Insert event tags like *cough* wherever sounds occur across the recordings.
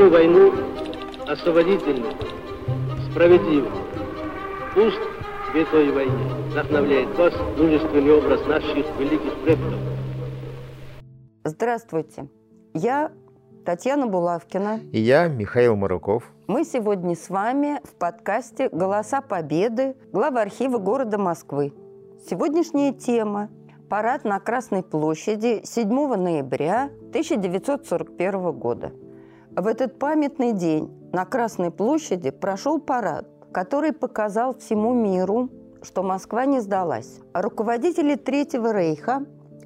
эту войну освободительную, справедливую. Пусть в этой войне вдохновляет вас мужественный образ наших великих предков. Здравствуйте. Я Татьяна Булавкина. И я, Михаил Маруков. Мы сегодня с вами в подкасте «Голоса Победы» глава архива города Москвы. Сегодняшняя тема – парад на Красной площади 7 ноября 1941 года. В этот памятный день на Красной площади прошел парад, который показал всему миру, что Москва не сдалась. Руководители Третьего Рейха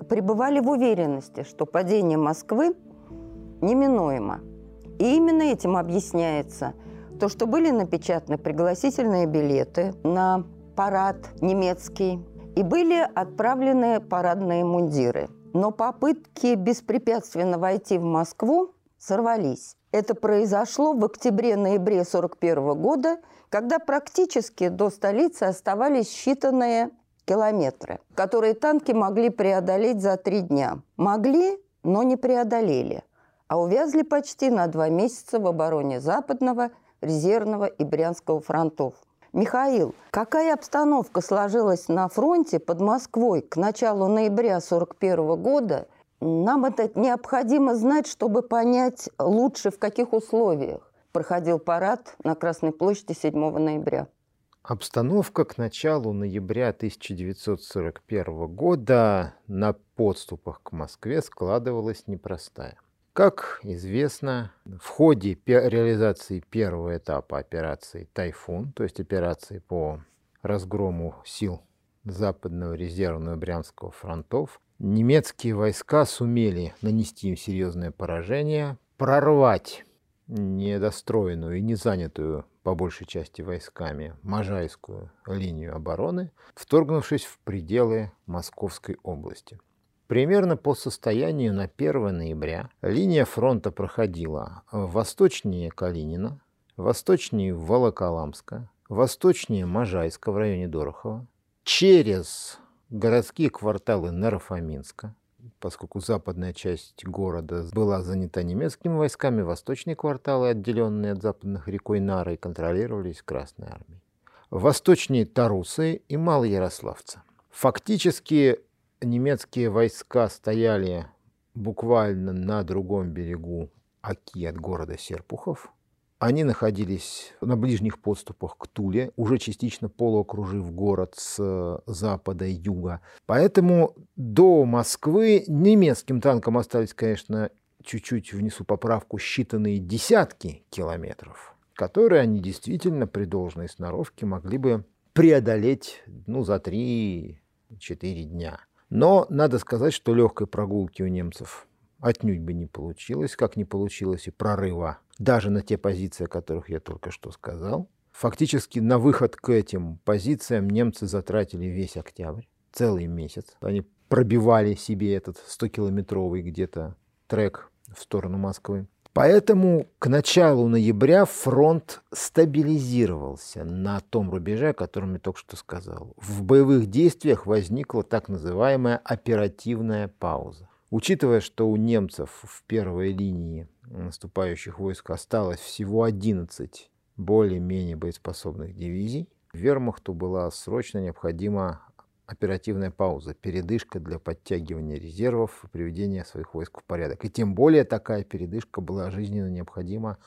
пребывали в уверенности, что падение Москвы неминуемо. И именно этим объясняется то, что были напечатаны пригласительные билеты на парад немецкий, и были отправлены парадные мундиры. Но попытки беспрепятственно войти в Москву сорвались. Это произошло в октябре-ноябре 1941 года, когда практически до столицы оставались считанные километры, которые танки могли преодолеть за три дня. Могли, но не преодолели, а увязли почти на два месяца в обороне Западного, Резервного и Брянского фронтов. Михаил, какая обстановка сложилась на фронте под Москвой к началу ноября 1941 года? Нам это необходимо знать, чтобы понять лучше, в каких условиях проходил парад на Красной площади 7 ноября. Обстановка к началу ноября 1941 года на подступах к Москве складывалась непростая. Как известно, в ходе реализации первого этапа операции «Тайфун», то есть операции по разгрому сил Западного резервного Брянского фронтов, немецкие войска сумели нанести им серьезное поражение, прорвать недостроенную и не занятую по большей части войсками Можайскую линию обороны, вторгнувшись в пределы Московской области. Примерно по состоянию на 1 ноября линия фронта проходила восточнее Калинина, восточнее Волоколамска, восточнее Можайска в районе Дорохова, через городские кварталы Нарафаминска, поскольку западная часть города была занята немецкими войсками, восточные кварталы, отделенные от западных рекой Нары, контролировались Красной армией. Восточнее Тарусы и Малоярославца. Фактически немецкие войска стояли буквально на другом берегу Оки от города Серпухов, они находились на ближних подступах к Туле, уже частично полуокружив город с э, запада и юга. Поэтому до Москвы немецким танкам остались, конечно, чуть-чуть внесу поправку, считанные десятки километров, которые они действительно при должной сноровке могли бы преодолеть ну, за 3-4 дня. Но надо сказать, что легкой прогулки у немцев отнюдь бы не получилось, как не получилось и прорыва даже на те позиции, о которых я только что сказал. Фактически на выход к этим позициям немцы затратили весь октябрь, целый месяц. Они пробивали себе этот 100-километровый где-то трек в сторону Москвы. Поэтому к началу ноября фронт стабилизировался на том рубеже, о котором я только что сказал. В боевых действиях возникла так называемая оперативная пауза. Учитывая, что у немцев в первой линии наступающих войск осталось всего 11 более-менее боеспособных дивизий, вермахту была срочно необходима оперативная пауза, передышка для подтягивания резервов и приведения своих войск в порядок. И тем более такая передышка была жизненно необходима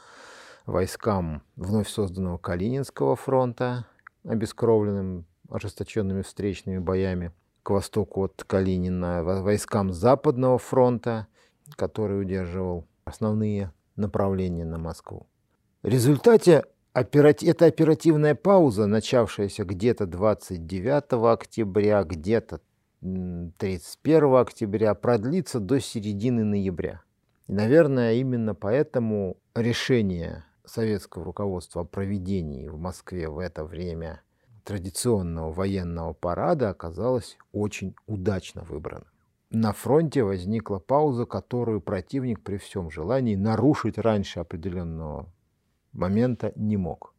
войскам вновь созданного Калининского фронта, обескровленным ожесточенными встречными боями, к востоку от Калинина, войскам Западного фронта, который удерживал основные направления на Москву. В результате эта оперативная пауза, начавшаяся где-то 29 октября, где-то 31 октября, продлится до середины ноября. И, наверное, именно поэтому решение советского руководства о проведении в Москве в это время традиционного военного парада оказалось очень удачно выбрано. На фронте возникла пауза, которую противник при всем желании нарушить раньше определенного момента не мог.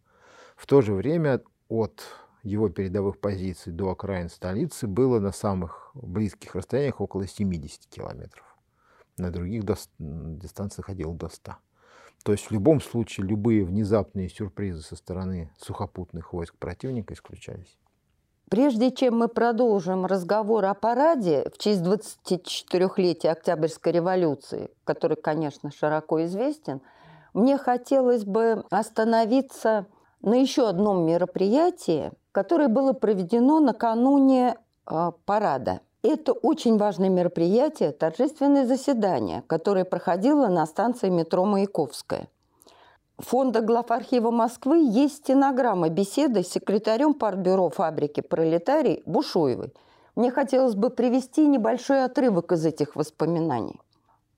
В то же время от его передовых позиций до окраин столицы было на самых близких расстояниях около 70 километров. На других дистанциях ходил до 100. То есть в любом случае любые внезапные сюрпризы со стороны сухопутных войск противника исключались. Прежде чем мы продолжим разговор о параде в честь 24-летия Октябрьской революции, который, конечно, широко известен, мне хотелось бы остановиться на еще одном мероприятии, которое было проведено накануне э, парада. Это очень важное мероприятие, торжественное заседание, которое проходило на станции метро Маяковская. Фонда глав архива Москвы есть стенограмма беседы с секретарем партбюро фабрики «Пролетарий» Бушуевой. Мне хотелось бы привести небольшой отрывок из этих воспоминаний.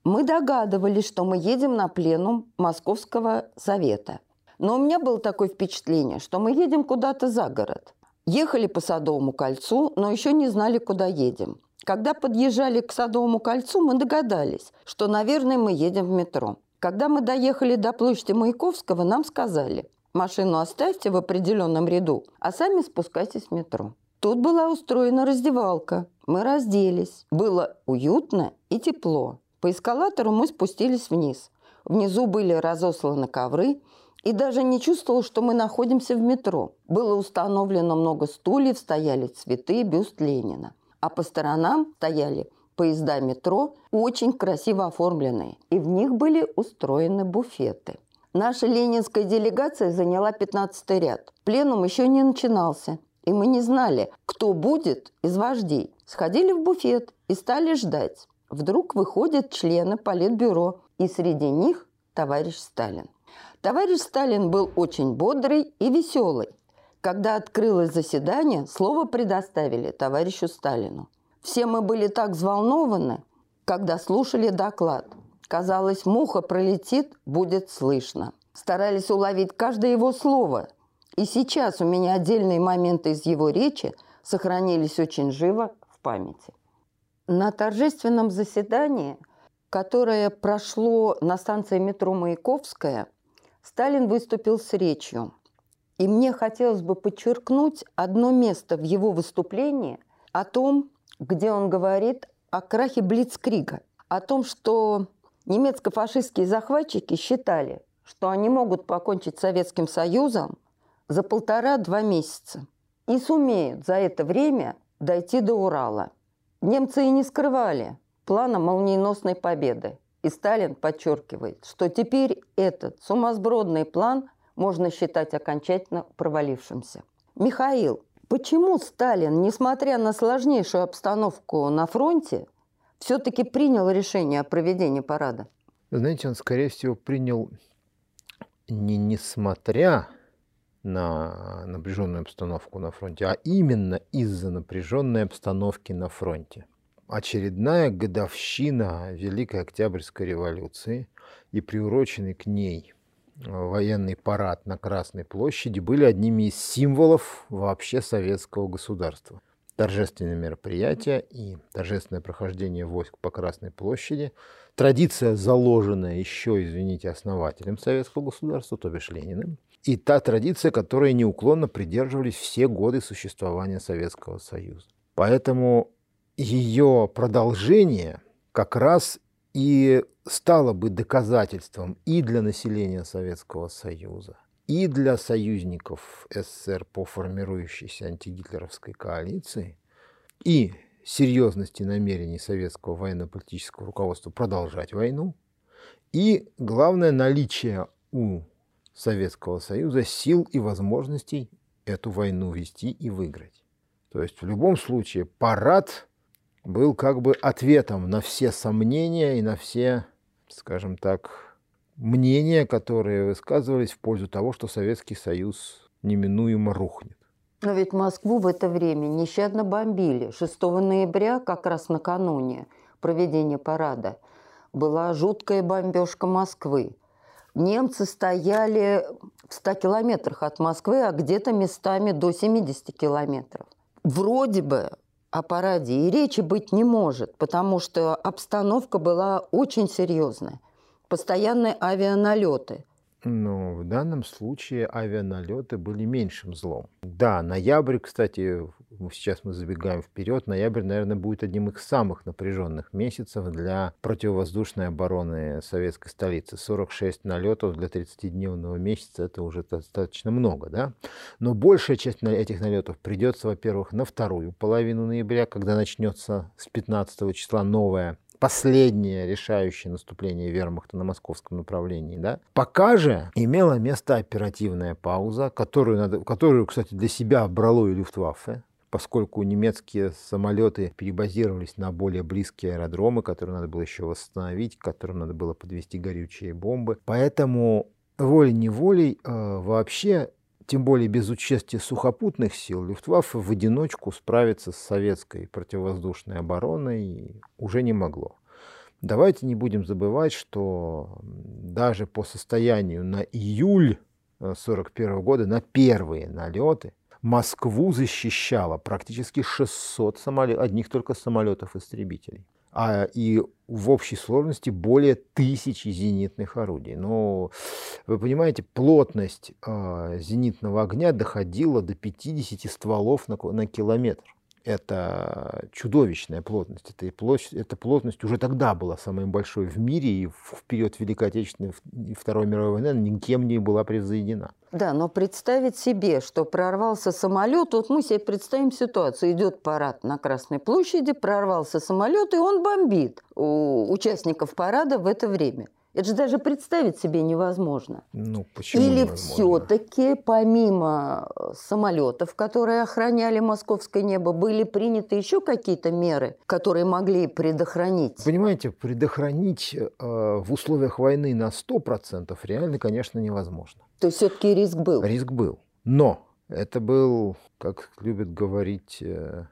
Мы догадывались, что мы едем на пленум Московского совета. Но у меня было такое впечатление, что мы едем куда-то за город. Ехали по Садовому кольцу, но еще не знали, куда едем. Когда подъезжали к Садовому кольцу, мы догадались, что, наверное, мы едем в метро. Когда мы доехали до площади Маяковского, нам сказали, машину оставьте в определенном ряду, а сами спускайтесь в метро. Тут была устроена раздевалка. Мы разделись. Было уютно и тепло. По эскалатору мы спустились вниз. Внизу были разосланы ковры, и даже не чувствовал, что мы находимся в метро. Было установлено много стульев, стояли цветы, бюст Ленина. А по сторонам стояли поезда метро, очень красиво оформленные, и в них были устроены буфеты. Наша ленинская делегация заняла 15 ряд. Пленум еще не начинался, и мы не знали, кто будет из вождей. Сходили в буфет и стали ждать. Вдруг выходят члены политбюро, и среди них товарищ Сталин. Товарищ Сталин был очень бодрый и веселый. Когда открылось заседание, слово предоставили товарищу Сталину. Все мы были так взволнованы, когда слушали доклад. Казалось, муха пролетит, будет слышно. Старались уловить каждое его слово. И сейчас у меня отдельные моменты из его речи сохранились очень живо в памяти. На торжественном заседании, которое прошло на станции метро Маяковская, Сталин выступил с речью. И мне хотелось бы подчеркнуть одно место в его выступлении о том, где он говорит о крахе Блицкрига, о том, что немецко-фашистские захватчики считали, что они могут покончить с Советским Союзом за полтора-два месяца и сумеют за это время дойти до Урала. Немцы и не скрывали плана молниеносной победы. И Сталин подчеркивает, что теперь этот сумасбродный план можно считать окончательно провалившимся. Михаил, Почему Сталин, несмотря на сложнейшую обстановку на фронте, все-таки принял решение о проведении парада? Знаете, он, скорее всего, принял не несмотря на напряженную обстановку на фронте, а именно из-за напряженной обстановки на фронте. Очередная годовщина Великой Октябрьской революции и приуроченный к ней военный парад на Красной площади были одними из символов вообще советского государства. Торжественные мероприятия и торжественное прохождение войск по Красной площади, традиция, заложенная еще, извините, основателем советского государства, то бишь Лениным, и та традиция, которой неуклонно придерживались все годы существования Советского Союза. Поэтому ее продолжение как раз и стало бы доказательством и для населения Советского Союза, и для союзников СССР по формирующейся антигитлеровской коалиции, и серьезности намерений советского военно-политического руководства продолжать войну, и, главное, наличие у Советского Союза сил и возможностей эту войну вести и выиграть. То есть в любом случае парад был как бы ответом на все сомнения и на все, скажем так, мнения, которые высказывались в пользу того, что Советский Союз неминуемо рухнет. Но ведь Москву в это время нещадно бомбили. 6 ноября, как раз накануне проведения парада, была жуткая бомбежка Москвы. Немцы стояли в 100 километрах от Москвы, а где-то местами до 70 километров. Вроде бы о параде и речи быть не может, потому что обстановка была очень серьезная. Постоянные авианалеты. Ну, в данном случае авианалеты были меньшим злом. Да, ноябрь, кстати, сейчас мы забегаем вперед, ноябрь, наверное, будет одним из самых напряженных месяцев для противовоздушной обороны советской столицы. 46 налетов для 30-дневного месяца это уже достаточно много, да? Но большая часть этих налетов придется, во-первых, на вторую половину ноября, когда начнется с 15 числа новая последнее решающее наступление вермахта на московском направлении. Да? Пока же имела место оперативная пауза, которую, надо, которую кстати, для себя брало и Люфтваффе, поскольку немецкие самолеты перебазировались на более близкие аэродромы, которые надо было еще восстановить, к которым надо было подвести горючие бомбы. Поэтому волей-неволей э, вообще тем более без участия сухопутных сил, Люфтваффе в одиночку справиться с советской противовоздушной обороной уже не могло. Давайте не будем забывать, что даже по состоянию на июль 1941 э, года, на первые налеты, Москву защищало практически 600 самолетов, одних только самолетов-истребителей а, и в общей сложности более тысячи зенитных орудий. Но вы понимаете, плотность э, зенитного огня доходила до 50 стволов на, на километр это чудовищная плотность. Это, плотность. эта плотность уже тогда была самой большой в мире, и в период Великой Отечественной и Второй мировой войны никем не была превзойдена. Да, но представить себе, что прорвался самолет, вот мы себе представим ситуацию. Идет парад на Красной площади, прорвался самолет, и он бомбит у участников парада в это время – это же даже представить себе невозможно. Ну, почему Или все-таки помимо э, самолетов, которые охраняли московское небо, были приняты еще какие-то меры, которые могли предохранить? Понимаете, предохранить э, в условиях войны на 100% реально, конечно, невозможно. То есть все-таки риск был? Риск был. Но это был, как любят говорить э,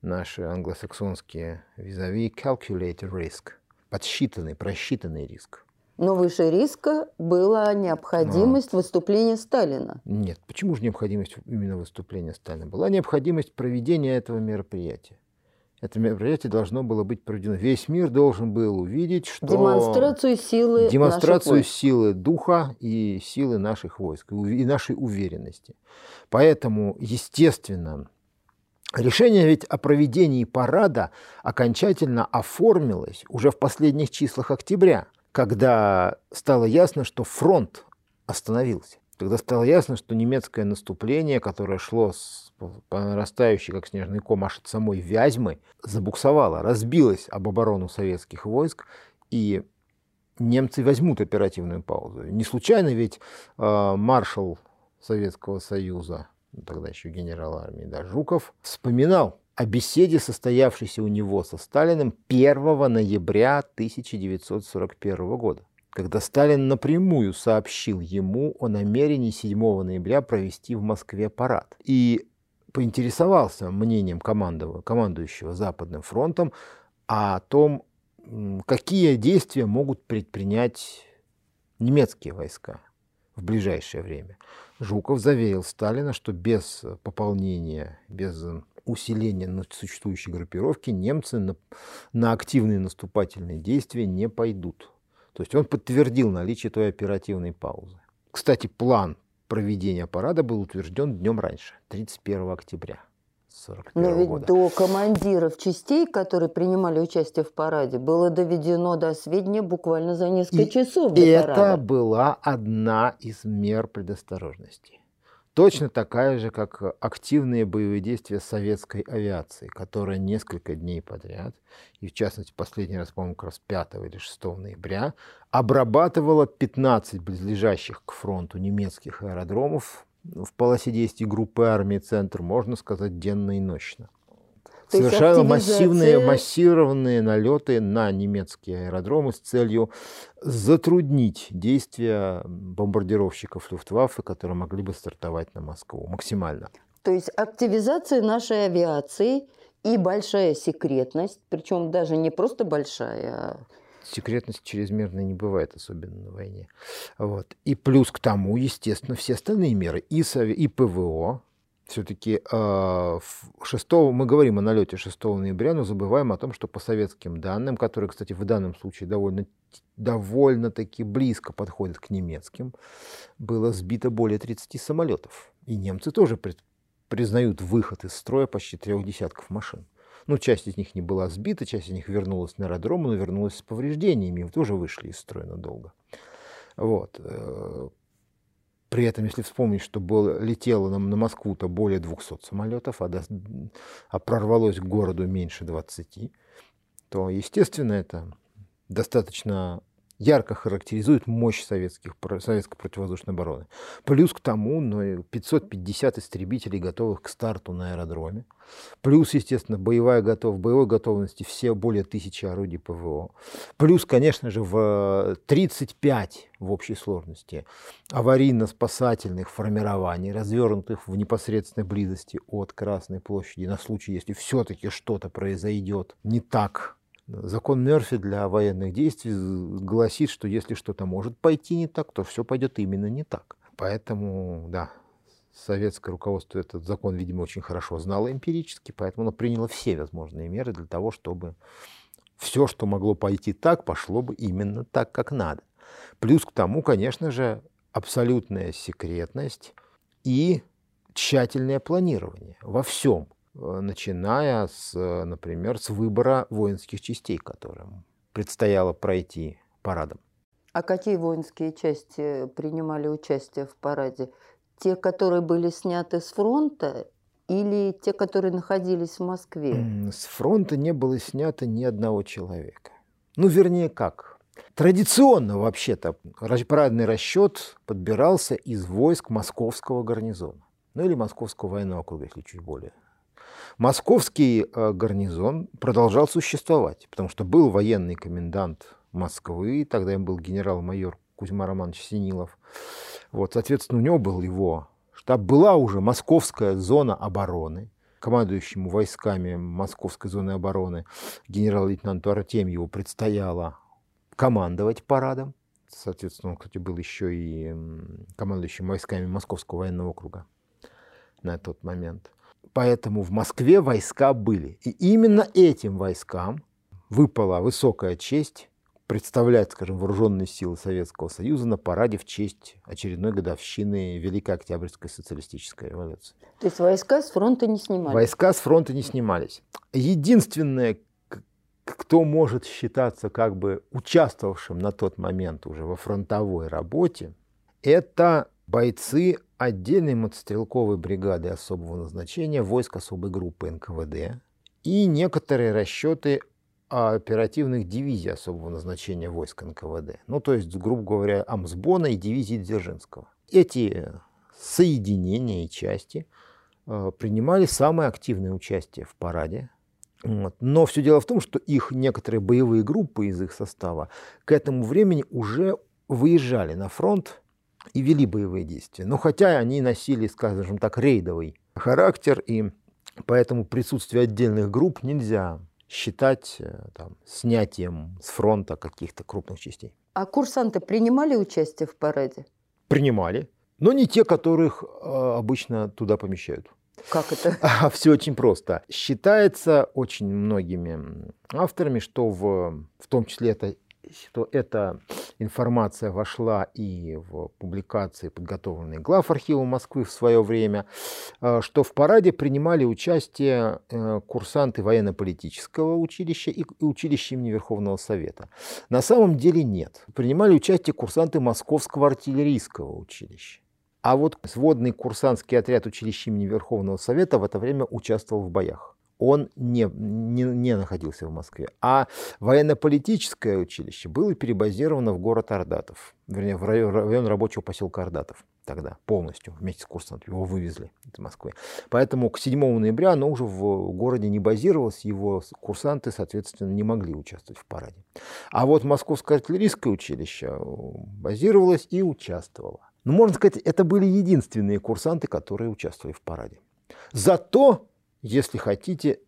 наши англосаксонские визави, calculated risk – подсчитанный, просчитанный риск. Но выше риска была необходимость а. выступления Сталина. Нет, почему же необходимость именно выступления Сталина? Была необходимость проведения этого мероприятия. Это мероприятие должно было быть проведено. Весь мир должен был увидеть, что... Демонстрацию силы Демонстрацию силы духа и силы наших войск, и нашей уверенности. Поэтому, естественно, Решение ведь о проведении парада окончательно оформилось уже в последних числах октября, когда стало ясно, что фронт остановился. Когда стало ясно, что немецкое наступление, которое шло с, по нарастающей, как снежный ком, аж от самой Вязьмы, забуксовало, разбилось об оборону советских войск, и немцы возьмут оперативную паузу. Не случайно ведь э, маршал Советского Союза тогда еще генерал армии, да, Жуков, вспоминал о беседе, состоявшейся у него со Сталиным 1 ноября 1941 года, когда Сталин напрямую сообщил ему о намерении 7 ноября провести в Москве парад. И поинтересовался мнением командующего Западным фронтом о том, какие действия могут предпринять немецкие войска в ближайшее время. Жуков заверил Сталина, что без пополнения, без усиления существующей группировки немцы на, на активные наступательные действия не пойдут. То есть он подтвердил наличие той оперативной паузы. Кстати, план проведения парада был утвержден днем раньше, 31 октября. 41 Но ведь года. до командиров частей, которые принимали участие в параде, было доведено до сведения буквально за несколько и часов до это парада. была одна из мер предосторожности. Точно такая же, как активные боевые действия советской авиации, которая несколько дней подряд, и в частности последний раз, по-моему, как раз 5 или 6 ноября, обрабатывала 15 близлежащих к фронту немецких аэродромов в полосе действий группы армии «Центр», можно сказать, денно и ночно. То Совершала массивные, массированные налеты на немецкие аэродромы с целью затруднить действия бомбардировщиков Люфтваффе, которые могли бы стартовать на Москву максимально. То есть активизация нашей авиации и большая секретность, причем даже не просто большая, а секретности чрезмерной не бывает, особенно на войне. Вот. И плюс к тому, естественно, все остальные меры, и, сови, и ПВО, все-таки э, а, 6, мы говорим о налете 6 ноября, но забываем о том, что по советским данным, которые, кстати, в данном случае довольно, довольно-таки близко подходят к немецким, было сбито более 30 самолетов. И немцы тоже признают выход из строя почти трех десятков машин. Ну, часть из них не была сбита, часть из них вернулась на аэродром, но вернулась с повреждениями, тоже вышли из строя надолго. Вот. Э, при этом, если вспомнить, что было, летело нам на Москву-то более 200 самолетов, а, до, а прорвалось к городу меньше 20, то, естественно, это достаточно ярко характеризует мощь советских, советской противовоздушной обороны. Плюс к тому ну, 550 истребителей, готовых к старту на аэродроме. Плюс, естественно, боевая готов, боевой готовности все более тысячи орудий ПВО. Плюс, конечно же, в 35 в общей сложности аварийно-спасательных формирований, развернутых в непосредственной близости от Красной площади на случай, если все-таки что-то произойдет не так, Закон Мерфи для военных действий гласит, что если что-то может пойти не так, то все пойдет именно не так. Поэтому, да, советское руководство этот закон, видимо, очень хорошо знало эмпирически, поэтому оно приняло все возможные меры для того, чтобы все, что могло пойти так, пошло бы именно так, как надо. Плюс к тому, конечно же, абсолютная секретность и тщательное планирование во всем – начиная с, э, например, с выбора воинских частей, которым предстояло пройти парадом. А какие воинские части принимали участие в параде? Те, которые были сняты с фронта или те, которые находились в Москве? С фронта не было снято ни одного человека. Ну, вернее, как? Традиционно, вообще-то, парадный расчет подбирался из войск московского гарнизона. Ну, или московского военного округа, если чуть более Московский э, гарнизон продолжал существовать, потому что был военный комендант Москвы, тогда им был генерал-майор Кузьма Романович Синилов. Вот, соответственно, у него был его штаб. Была уже московская зона обороны, командующему войсками московской зоны обороны генерал-лейтенанту Артемьеву предстояло командовать парадом. Соответственно, он, кстати, был еще и командующим войсками Московского военного округа на тот момент. Поэтому в Москве войска были. И именно этим войскам выпала высокая честь представлять, скажем, вооруженные силы Советского Союза на параде в честь очередной годовщины Великой Октябрьской социалистической революции. То есть войска с фронта не снимались? Войска с фронта не снимались. Единственное, кто может считаться как бы участвовавшим на тот момент уже во фронтовой работе, это бойцы отдельной мотострелковой бригады особого назначения войск особой группы НКВД и некоторые расчеты оперативных дивизий особого назначения войск НКВД. Ну, то есть, грубо говоря, Амсбона и дивизии Дзержинского. Эти соединения и части э, принимали самое активное участие в параде. Но все дело в том, что их некоторые боевые группы из их состава к этому времени уже выезжали на фронт и вели боевые действия. Но хотя они носили, скажем так, рейдовый характер, и поэтому присутствие отдельных групп нельзя считать э, там, снятием с фронта каких-то крупных частей. А курсанты принимали участие в параде? Принимали, но не те, которых э, обычно туда помещают. Как это? *laughs* А, все очень просто. Считается очень многими авторами, что в, в том числе это что эта информация вошла и в публикации, подготовленные глав архива Москвы в свое время, э, что в параде принимали участие э, курсанты военно-политического училища и училища имени Верховного Совета. На самом деле нет. Принимали участие курсанты Московского артиллерийского училища. А вот сводный курсантский отряд училища имени Верховного Совета в это время участвовал в боях он не, не, не находился в Москве. А военно-политическое училище было перебазировано в город Ордатов, вернее, в район, район рабочего поселка Ордатов тогда полностью, вместе с курсантом, его вывезли из Москвы. Поэтому к 7 ноября оно уже в городе не базировалось, его курсанты, соответственно, не могли участвовать в параде. А вот Московское артиллерийское училище базировалось и участвовало. Ну, можно сказать, это были единственные курсанты, которые участвовали в параде. Зато если хотите,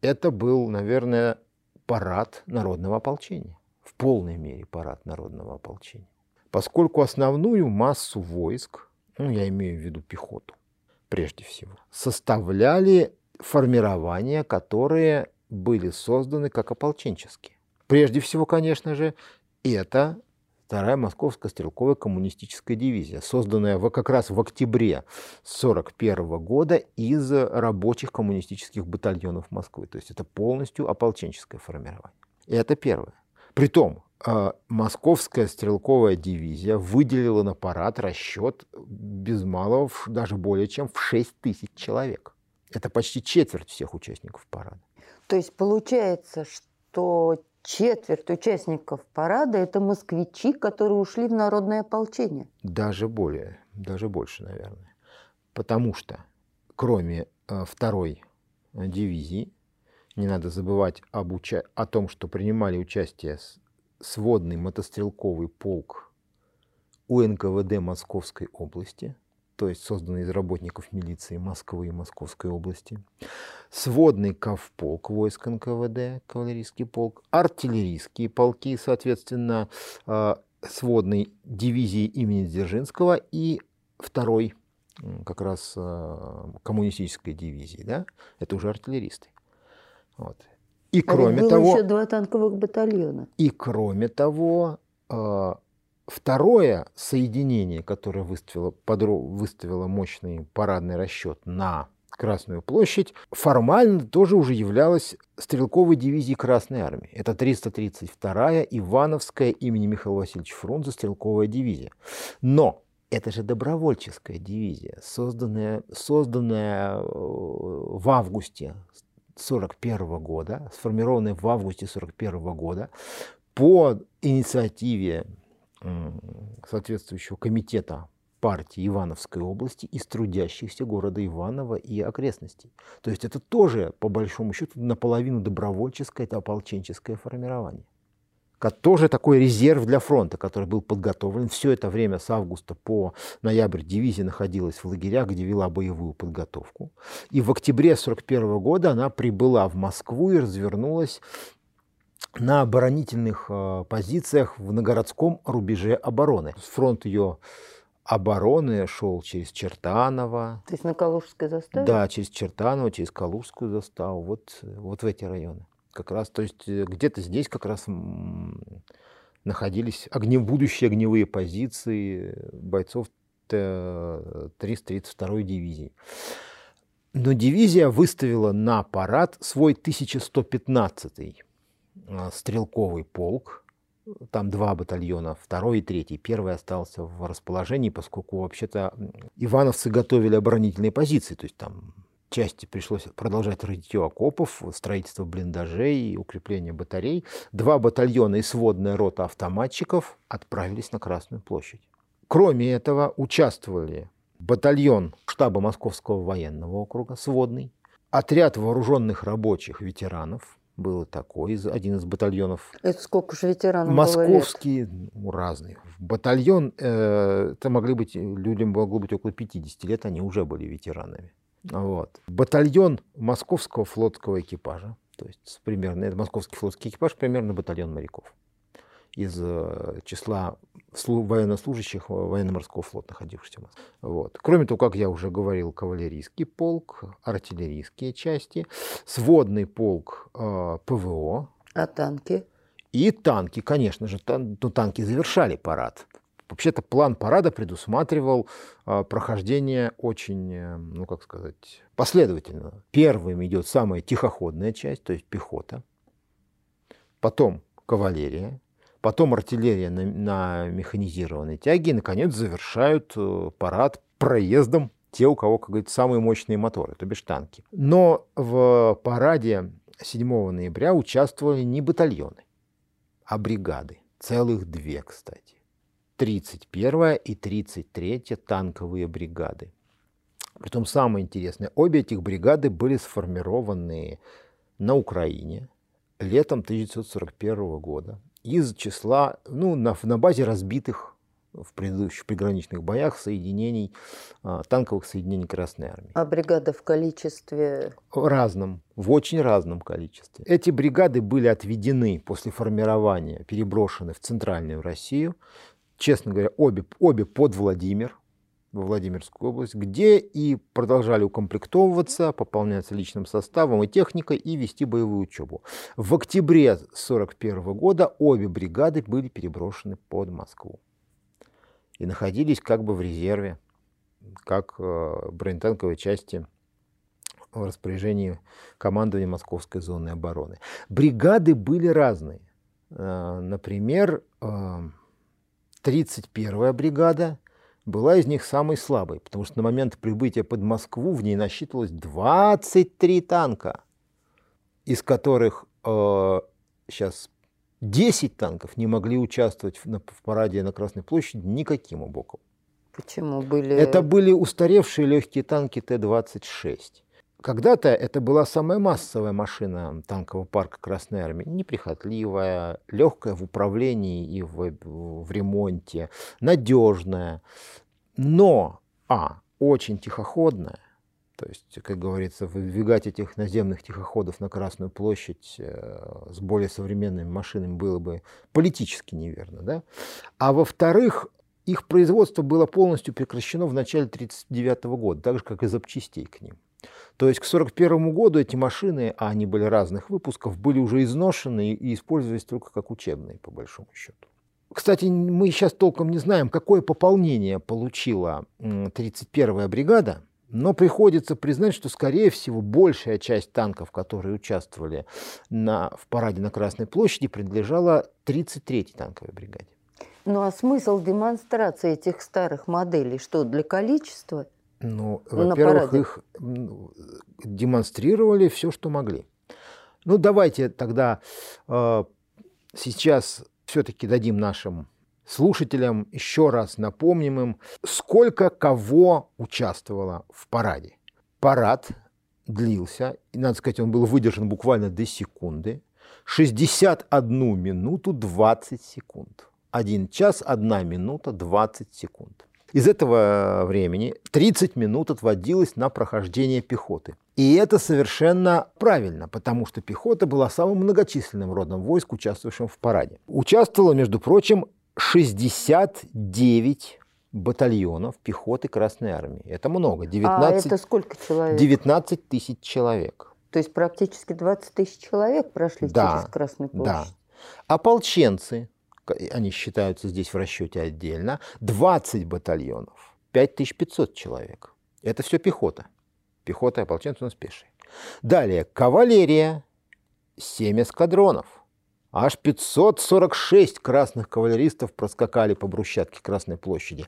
это был, наверное, парад народного ополчения. В полной мере парад народного ополчения. Поскольку основную массу войск, ну, я имею в виду пехоту, прежде всего, составляли формирования, которые были созданы как ополченческие. Прежде всего, конечно же, это вторая Московская стрелковая коммунистическая дивизия, созданная в, как раз в октябре 1941 года из рабочих коммунистических батальонов Москвы. То есть это полностью ополченческое формирование. И это первое. Притом, э, Московская стрелковая дивизия выделила на парад расчет без малого, даже более чем в 6 тысяч человек. Это почти четверть всех участников парада. То есть получается, что четверть участников парада – это москвичи, которые ушли в народное ополчение. Даже более, даже больше, наверное. Потому что кроме э, второй э, дивизии, не надо забывать об уча... о том, что принимали участие сводный мотострелковый полк УНКВД Московской области – то есть созданный из работников милиции Москвы и Московской области, сводный ковполк войск НКВД, кавалерийский полк, артиллерийские полки, соответственно, а, сводной дивизии имени Дзержинского и второй как раз а, коммунистической дивизии, да, это уже артиллеристы. Вот. И а кроме было того, еще два танковых батальона. И кроме того, а, Второе соединение, которое выставило, подро... выставило мощный парадный расчет на Красную площадь, формально тоже уже являлась стрелковой дивизией Красной Армии. Это 332-я Ивановская имени Михаила Васильевича Фрунзе стрелковая дивизия. Но это же добровольческая дивизия, созданная, созданная э, в августе 1941 года, сформированная в августе 1941 года по инициативе соответствующего комитета партии Ивановской области из трудящихся города Иваново и окрестностей. То есть это тоже, по большому счету, наполовину добровольческое, это ополченческое формирование. Тоже такой резерв для фронта, который был подготовлен. Все это время с августа по ноябрь дивизия находилась в лагерях, где вела боевую подготовку. И в октябре 1941 года она прибыла в Москву и развернулась на оборонительных э, позициях в, на городском рубеже обороны. Фронт ее обороны шел через Чертаново. То есть на Калужской заставе? Да, через Чертаново, через Калужскую заставу, вот, вот в эти районы. Как раз, то есть э, где-то здесь как раз находились огне, будущие огневые позиции бойцов 332-й дивизии. Но дивизия выставила на парад свой 1115-й а, стрелковый полк, там два батальона, второй и третий. Первый остался в расположении, поскольку вообще-то ивановцы готовили оборонительные позиции, то есть там части пришлось продолжать рытье окопов, строительство блиндажей, укрепление батарей. Два батальона и сводная рота автоматчиков отправились на Красную площадь. Кроме этого участвовали батальон штаба Московского военного округа, сводный, отряд вооруженных рабочих ветеранов, было такое, один из батальонов. Это сколько же ветеранов Московские, было лет? Ну, разные. Батальон, э, это могли быть, людям могло быть около 50 лет, они уже были ветеранами. Вот. Батальон московского флотского экипажа, то есть примерно, это московский флотский экипаж, примерно батальон моряков из э, числа военнослужащих военно-морского флота, находившихся в Москве. Вот. Кроме того, как я уже говорил, кавалерийский полк, артиллерийские части, сводный полк э, ПВО. А танки? И танки, конечно же. Тан, ну, танки завершали парад. Вообще-то план парада предусматривал э, прохождение очень, э, ну как сказать, последовательно. Первым идет самая тихоходная часть, то есть пехота. Потом кавалерия, потом артиллерия на, на механизированной тяге, и, наконец, завершают э, парад проездом те, у кого, как говорится, самые мощные моторы, то бишь танки. Но в параде 7 ноября участвовали не батальоны, а бригады. Целых две, кстати. 31 и 33 танковые бригады. Притом самое интересное, обе этих бригады были сформированы на Украине летом 1941 года из числа, ну, на, на базе разбитых в предыдущих приграничных боях соединений, а, танковых соединений Красной Армии. А бригада в количестве? В разном, в очень разном количестве. Эти бригады были отведены после формирования, переброшены в Центральную Россию. Честно говоря, обе, обе под Владимир, во Владимирскую область, где и продолжали укомплектовываться, пополняться личным составом и техникой и вести боевую учебу. В октябре 1941 года обе бригады были переброшены под Москву и находились как бы в резерве, как э, бронетанковые части в распоряжении командования Московской зоны обороны. Бригады были разные. Э, например, 31-я э, бригада была из них самой слабой, потому что на момент прибытия под Москву в ней насчитывалось 23 танка, из которых э, сейчас 10 танков не могли участвовать в, в параде на Красной площади никаким обоком. Почему были? Это были устаревшие легкие танки Т-26. Когда-то это была самая массовая машина танкового парка Красной Армии, неприхотливая, легкая в управлении и в, в ремонте, надежная, но, а, очень тихоходная, то есть, как говорится, выдвигать этих наземных тихоходов на Красную площадь э, с более современными машинами было бы политически неверно. Да? А во-вторых, их производство было полностью прекращено в начале 1939 года, так же, как и запчастей к ним. То есть к 1941 году эти машины, а они были разных выпусков, были уже изношены и использовались только как учебные, по большому счету. Кстати, мы сейчас толком не знаем, какое пополнение получила 31-я бригада, но приходится признать, что, скорее всего, большая часть танков, которые участвовали на, в параде на Красной площади, принадлежала 33-й танковой бригаде. Ну а смысл демонстрации этих старых моделей, что для количества? Ну, во-первых, их демонстрировали все, что могли. Ну, давайте тогда э, сейчас все-таки дадим нашим слушателям еще раз напомним им, сколько кого участвовало в параде. Парад длился, и, надо сказать, он был выдержан буквально до секунды, 61 минуту 20 секунд. 1 час, 1 минута 20 секунд. Из этого времени 30 минут отводилось на прохождение пехоты. И это совершенно правильно, потому что пехота была самым многочисленным родом войск, участвовавшим в параде. Участвовало, между прочим, 69 батальонов пехоты Красной Армии. Это много. 19, а это сколько человек? 19 тысяч человек. То есть практически 20 тысяч человек прошли да, через Красную площадь? Да. Ополченцы они считаются здесь в расчете отдельно, 20 батальонов, 5500 человек. Это все пехота. Пехота и ополченцы у нас пешие. Далее, кавалерия, 7 эскадронов. Аж 546 красных кавалеристов проскакали по брусчатке Красной площади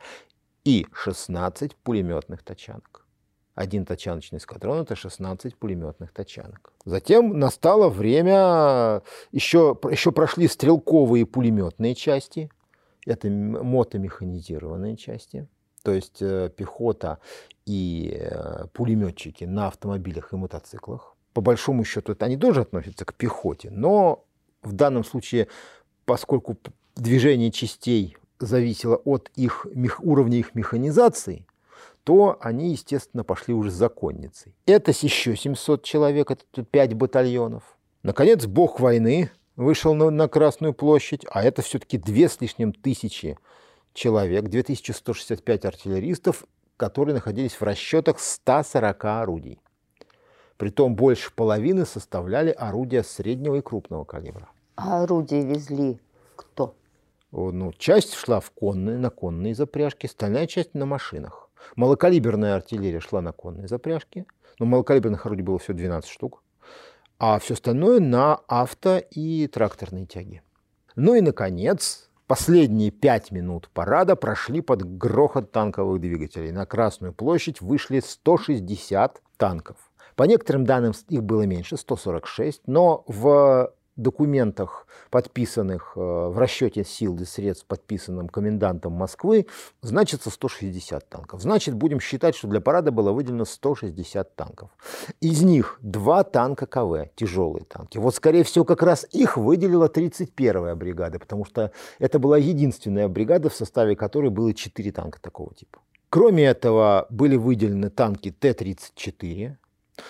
и 16 пулеметных тачанок. Один тачаночный эскадрон – это 16 пулеметных тачанок. Затем настало время, еще, еще прошли стрелковые пулеметные части, это мотомеханизированные части, то есть э, пехота и э, пулеметчики на автомобилях и мотоциклах. По большому счету, это они тоже относятся к пехоте, но в данном случае, поскольку движение частей зависело от их, уровня их механизации, то они, естественно, пошли уже с законницей. Это еще 700 человек, это 5 батальонов. Наконец, бог войны вышел на, на Красную площадь, а это все-таки две с лишним тысячи человек, 2165 артиллеристов, которые находились в расчетах 140 орудий. Притом больше половины составляли орудия среднего и крупного калибра. А орудия везли кто? Ну, часть шла в конные, на конные запряжки, остальная часть на машинах. Малокалиберная артиллерия шла на конной запряжке, но малокалиберных орудий было всего 12 штук, а все остальное на авто и тракторные тяги. Ну и, наконец, последние пять минут парада прошли под грохот танковых двигателей. На Красную площадь вышли 160 танков. По некоторым данным их было меньше, 146, но в документах, подписанных э, в расчете сил и средств, подписанном комендантом Москвы, значится 160 танков. Значит, будем считать, что для парада было выделено 160 танков. Из них два танка КВ, тяжелые танки. Вот, скорее всего, как раз их выделила 31-я бригада, потому что это была единственная бригада, в составе которой было 4 танка такого типа. Кроме этого, были выделены танки Т-34.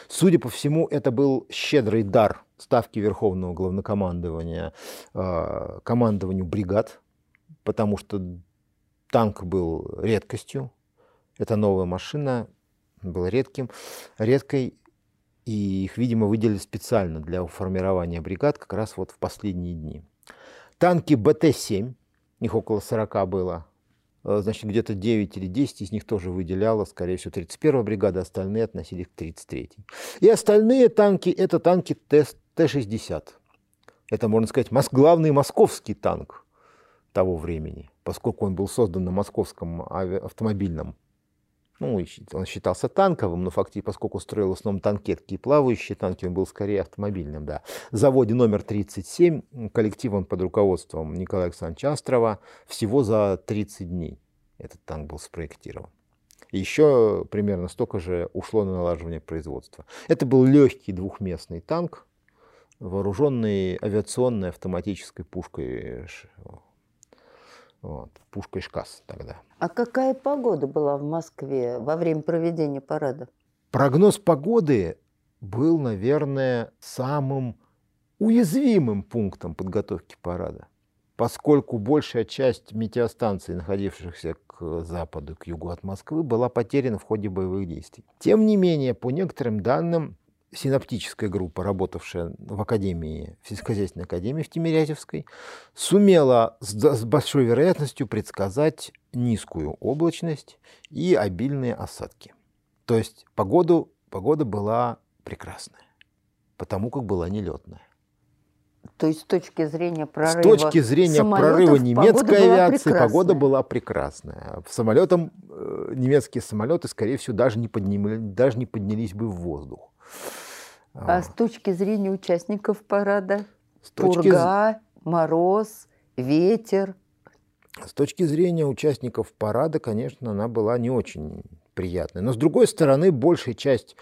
Судя по всему, это был щедрый дар ставки Верховного Главнокомандования э, командованию бригад, потому что танк был редкостью. Эта новая машина была редким, редкой, и их, видимо, выделили специально для формирования бригад как раз вот в последние дни. Танки БТ-7, их около 40 было, значит, где-то 9 или 10 из них тоже выделяла, скорее всего, 31-я бригада, остальные относились к 33-й. И остальные танки – это танки Т-60. Это, можно сказать, главный московский танк того времени, поскольку он был создан на московском автомобильном ну, он считался танковым, но фактически, поскольку строил в основном танкетки и плавающие танки, он был скорее автомобильным, да. Заводе номер 37 коллективом под руководством Николая Александровича Астрова всего за 30 дней этот танк был спроектирован. И еще примерно столько же ушло на налаживание производства. Это был легкий двухместный танк, вооруженный авиационной автоматической пушкой вот, пушкой ШКАС тогда. А какая погода была в Москве во время проведения парада? Прогноз погоды был, наверное, самым уязвимым пунктом подготовки парада, поскольку большая часть метеостанций, находившихся к западу, к югу от Москвы, была потеряна в ходе боевых действий. Тем не менее, по некоторым данным, синаптическая группа, работавшая в Академии, в сельскохозяйственной академии в Тимирязевской, сумела с, с большой вероятностью предсказать низкую облачность и обильные осадки. То есть погоду, погода была прекрасная, потому как была нелетная. То есть с точки зрения прорыва С точки зрения прорыва немецкой погода авиации была погода была прекрасная. Самолетом, э, немецкие самолеты, скорее всего, даже не, поднимали, даже не поднялись бы в воздух. А, а с точки зрения участников парада? С точки... Пурга, мороз, ветер? С точки зрения участников парада, конечно, она была не очень приятной. Но, с другой стороны, большая часть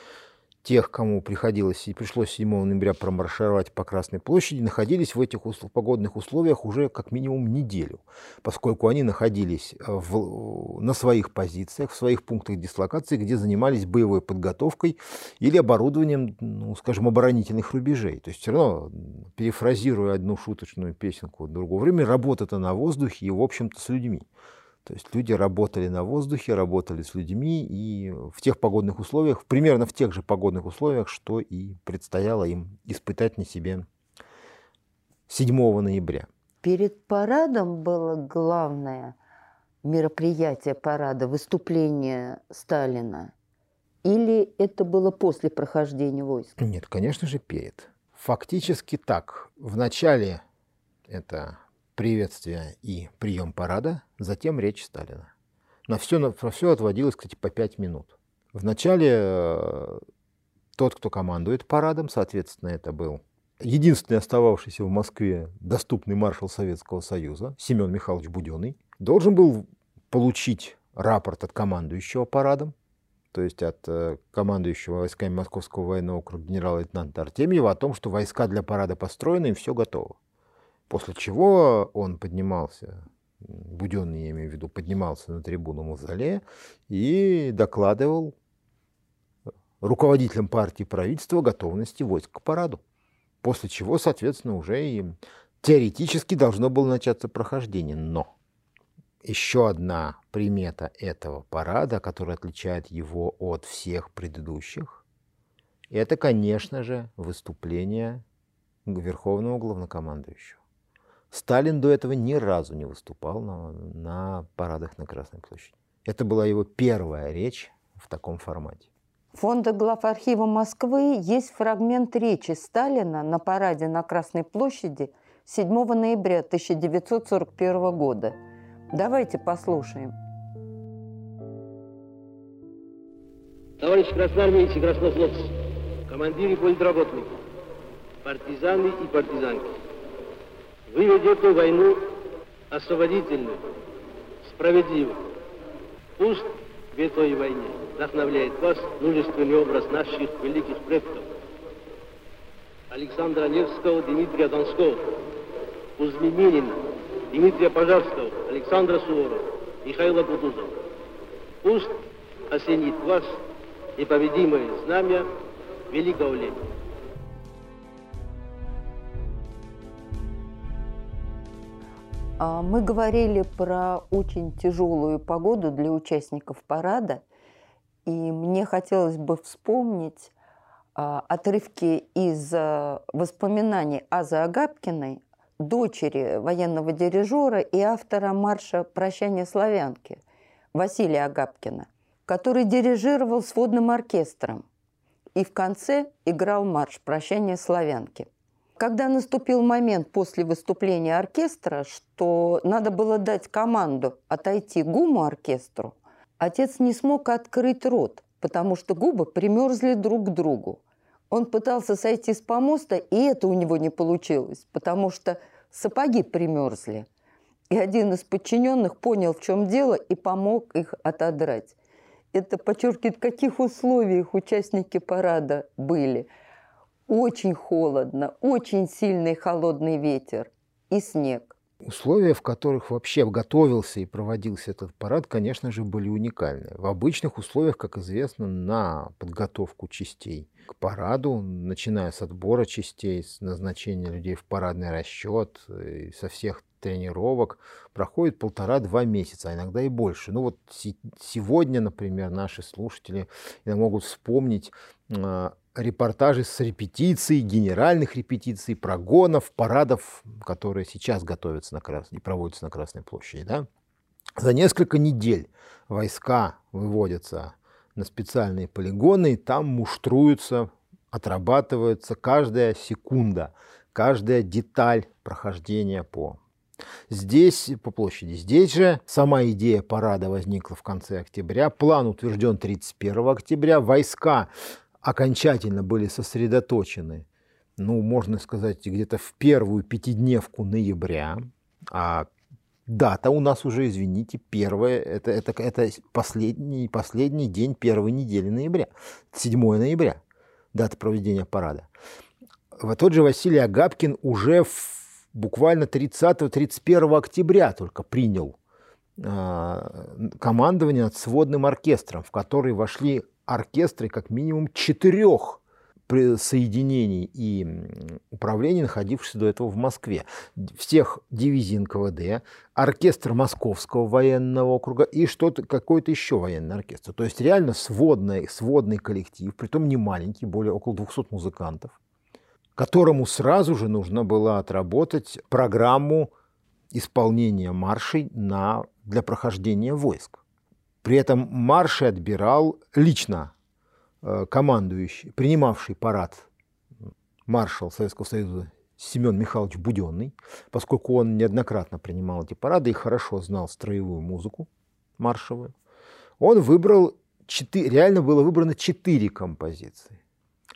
тех, кому приходилось и пришлось 7 ноября промаршировать по Красной площади, находились в этих погодных условиях уже как минимум неделю, поскольку они находились э, в, на своих позициях, в своих пунктах дислокации, где занимались боевой подготовкой или оборудованием, ну, скажем, оборонительных рубежей. То есть все равно, перефразируя одну шуточную песенку другого времени, работа-то на воздухе и, в общем-то, с людьми. То есть люди работали на воздухе, работали с людьми и в тех погодных условиях, примерно в тех же погодных условиях, что и предстояло им испытать на себе 7 ноября. Перед парадом было главное мероприятие парада, выступление Сталина? Или это было после прохождения войск? Нет, конечно же, перед. Фактически так. В начале это приветствие и прием парада, затем речь Сталина. На все, на все отводилось, кстати, по пять минут. Вначале э, тот, кто командует парадом, соответственно, это был единственный остававшийся в Москве доступный маршал Советского Союза Семен Михайлович Буденный, должен был получить рапорт от командующего парадом, то есть от э, командующего войсками Московского военного округа генерала-лейтенанта Артемьева о том, что войска для парада построены и все готово. После чего он поднимался, Буденный, я имею в виду, поднимался на трибуну Мавзолея и докладывал руководителям партии правительства готовности войск к параду. После чего, соответственно, уже и теоретически должно было начаться прохождение. Но еще одна примета этого парада, которая отличает его от всех предыдущих, это, конечно же, выступление Верховного Главнокомандующего. Сталин до этого ни разу не выступал на, на парадах на Красной площади. Это была его первая речь в таком формате. Фонда глав архива Москвы есть фрагмент речи Сталина на параде на Красной площади 7 ноября 1941 года. Давайте послушаем. Товарищ красноармейцы и краснофлотцы, командиры политработников, партизаны и партизанки, вы ведете войну освободительную, справедливую. Пусть в этой войне вдохновляет вас мужественный образ наших великих предков. Александра Невского, Дмитрия Донского, Кузьми Минина, Дмитрия Пожарского, Александра Суворова, Михаила Кутузова. Пусть осенит вас непобедимое знамя великого лета. Мы говорили про очень тяжелую погоду для участников парада, и мне хотелось бы вспомнить а, отрывки из а, воспоминаний Азы Агапкиной, дочери военного дирижера и автора марша «Прощание славянки» Василия Агапкина, который дирижировал сводным оркестром и в конце играл марш «Прощание славянки». Когда наступил момент после выступления оркестра, что надо было дать команду отойти гуму оркестру, отец не смог открыть рот, потому что губы примерзли друг к другу. Он пытался сойти с помоста, и это у него не получилось, потому что сапоги примерзли. И один из подчиненных понял, в чем дело, и помог их отодрать. Это подчеркивает, в каких условиях участники парада были. Очень холодно, очень сильный холодный ветер и снег. Условия, в которых вообще готовился и проводился этот парад, конечно же, были уникальны. В обычных условиях, как известно, на подготовку частей к параду, начиная с отбора частей, с назначения людей в парадный расчет, и со всех тренировок, проходит полтора-два месяца, а иногда и больше. Ну вот сегодня, например, наши слушатели могут вспомнить а, репортажи с репетиций, генеральных репетиций, прогонов, парадов, которые сейчас готовятся на Красной, проводятся на Красной площади. Да? За несколько недель войска выводятся на специальные полигоны, и там муштруются, отрабатывается каждая секунда, каждая деталь прохождения по Здесь, по площади, здесь же сама идея парада возникла в конце октября, план утвержден 31 октября, войска окончательно были сосредоточены, ну, можно сказать, где-то в первую пятидневку ноября, а дата у нас уже, извините, первая, это, это, это последний, последний день первой недели ноября, 7 ноября, дата проведения парада. Вот тот же Василий Агапкин уже в, буквально 30-31 октября только принял э, командование над сводным оркестром, в который вошли оркестры как минимум четырех соединений и управлений, находившихся до этого в Москве. Всех дивизий НКВД, оркестр Московского военного округа и что-то, какой-то еще военный оркестр. То есть реально сводный, сводный коллектив, притом не маленький, более около 200 музыкантов, которому сразу же нужно было отработать программу исполнения маршей на, для прохождения войск. При этом марши отбирал лично э, командующий, принимавший парад маршал Советского Союза Семен Михайлович Буденный, поскольку он неоднократно принимал эти парады и хорошо знал строевую музыку маршевую, он выбрал, четыре, реально было выбрано четыре композиции.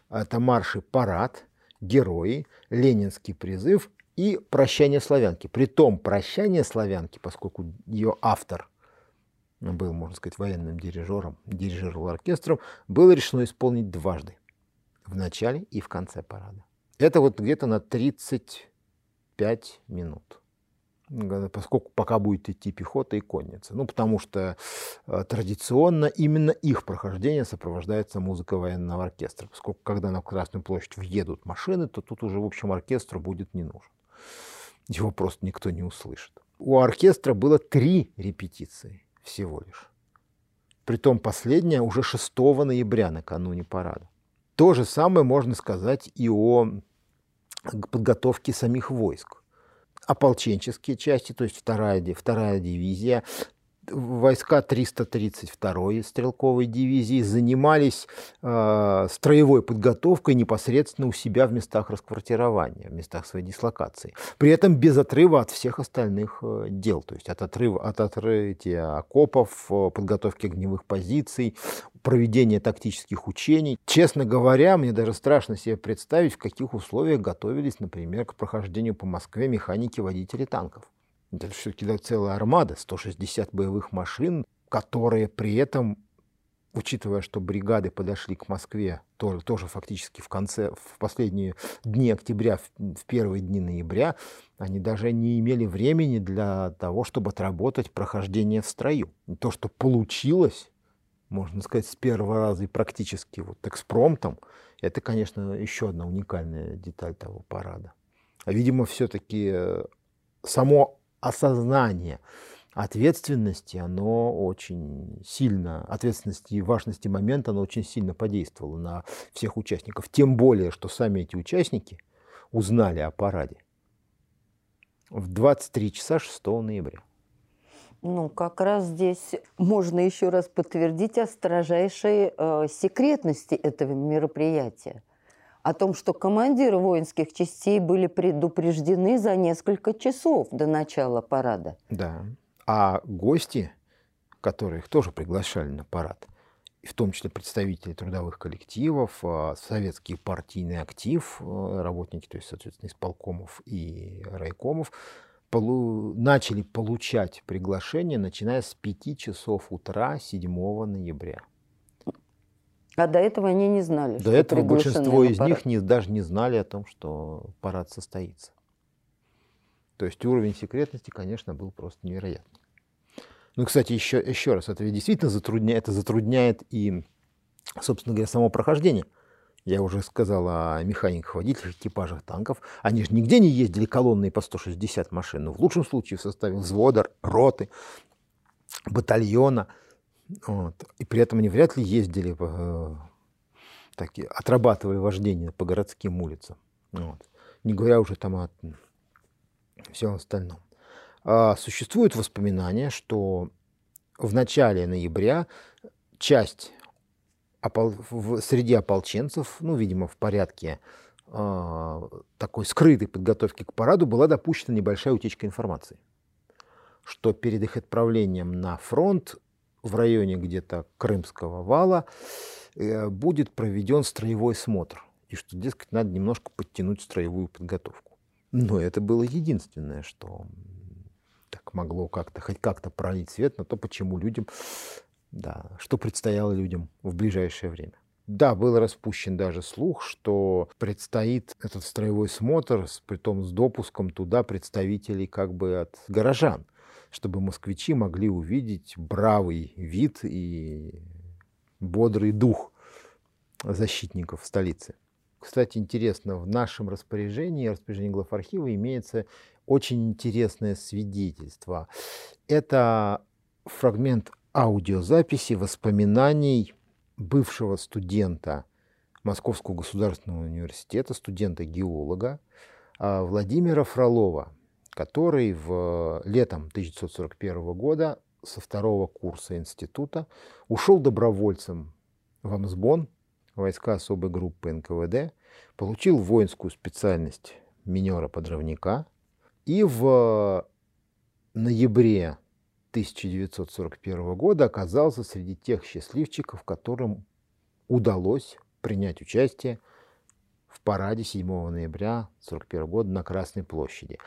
Это марши «Парад», «Герои», «Ленинский призыв» и «Прощание славянки». Притом «Прощание славянки», поскольку ее автор был, можно сказать, военным дирижером, дирижировал оркестром, было решено исполнить дважды, в начале и в конце парада. Это вот где-то на 35 минут поскольку пока будет идти пехота и конница. Ну, потому что э, традиционно именно их прохождение сопровождается музыкой военного оркестра. Поскольку когда на Красную площадь въедут машины, то тут уже, в общем, оркестру будет не нужен. Его просто никто не услышит. У оркестра было три репетиции всего лишь. Притом последняя уже 6 ноября, накануне парада. То же самое можно сказать и о подготовке самих войск. Ополченческие части, то есть вторая, вторая дивизия, войска 332-й стрелковой дивизии занимались э, строевой подготовкой непосредственно у себя в местах расквартирования, в местах своей дислокации. При этом без отрыва от всех остальных э, дел, то есть от отрыва от отрытия окопов, э, подготовки огневых позиций, проведения тактических учений. Честно говоря, мне даже страшно себе представить, в каких условиях готовились, например, к прохождению по Москве механики-водители танков. Это все-таки целая армада, 160 боевых машин, которые при этом, учитывая, что бригады подошли к Москве тоже, тоже фактически в конце, в последние дни октября, в первые дни ноября, они даже не имели времени для того, чтобы отработать прохождение в строю. то, что получилось, можно сказать, с первого раза и практически вот экспромтом, это, конечно, еще одна уникальная деталь того парада. А, видимо, все-таки э, само осознание ответственности, оно очень сильно, ответственности и важности момента, оно очень сильно подействовало на всех участников. Тем более, что сами эти участники узнали о параде в 23 часа 6 ноября. Ну, как раз здесь можно еще раз подтвердить о строжайшей э, секретности этого мероприятия. О том, что командиры воинских частей были предупреждены за несколько часов до начала парада. Да. А гости, которых тоже приглашали на парад, в том числе представители трудовых коллективов, а, советский партийный актив, э, работники, то есть, соответственно, исполкомов и райкомов, полу начали получать приглашение, начиная с 5 часов утра 7 ноября. А до этого они не знали, До этого большинство из них не, даже не знали о том, что парад состоится. То есть уровень секретности, конечно, был просто невероятный. Ну, кстати, еще, еще раз, это действительно затрудняет, это затрудняет и, собственно говоря, само прохождение. Я уже сказал о механиках, водителях, экипажах танков. Они же нигде не ездили колонной по 160 машин. Но в лучшем случае в составе взвода, роты, батальона. Вот. И при этом они вряд ли ездили, э, такие, отрабатывали вождение по городским улицам. Вот. Не говоря уже там о всем остальном. А существуют воспоминания, что в начале ноября часть опол... в... среди ополченцев, ну, видимо, в порядке э, такой скрытой подготовки к параду, была допущена небольшая утечка информации, что перед их отправлением на фронт в районе где-то Крымского вала э, будет проведен строевой смотр, и что, дескать, надо немножко подтянуть строевую подготовку. Но это было единственное, что так могло как-то хоть как-то пролить свет на то, почему людям да, что предстояло людям в ближайшее время. Да, был распущен даже слух, что предстоит этот строевой смотр, с, притом с допуском туда представителей как бы от горожан, чтобы москвичи могли увидеть бравый вид и бодрый дух защитников столицы. Кстати, интересно, в нашем распоряжении, распоряжении глав архива, имеется очень интересное свидетельство. Это фрагмент аудиозаписи воспоминаний бывшего студента Московского государственного университета, студента-геолога а, Владимира Фролова, который в летом 1941 года со второго курса института ушел добровольцем в Амсбон, войска особой группы НКВД, получил воинскую специальность минера-подрывника и в ноябре 1941 года оказался среди тех счастливчиков, которым удалось принять участие параде 7 ноября 1941 года на Красной площади.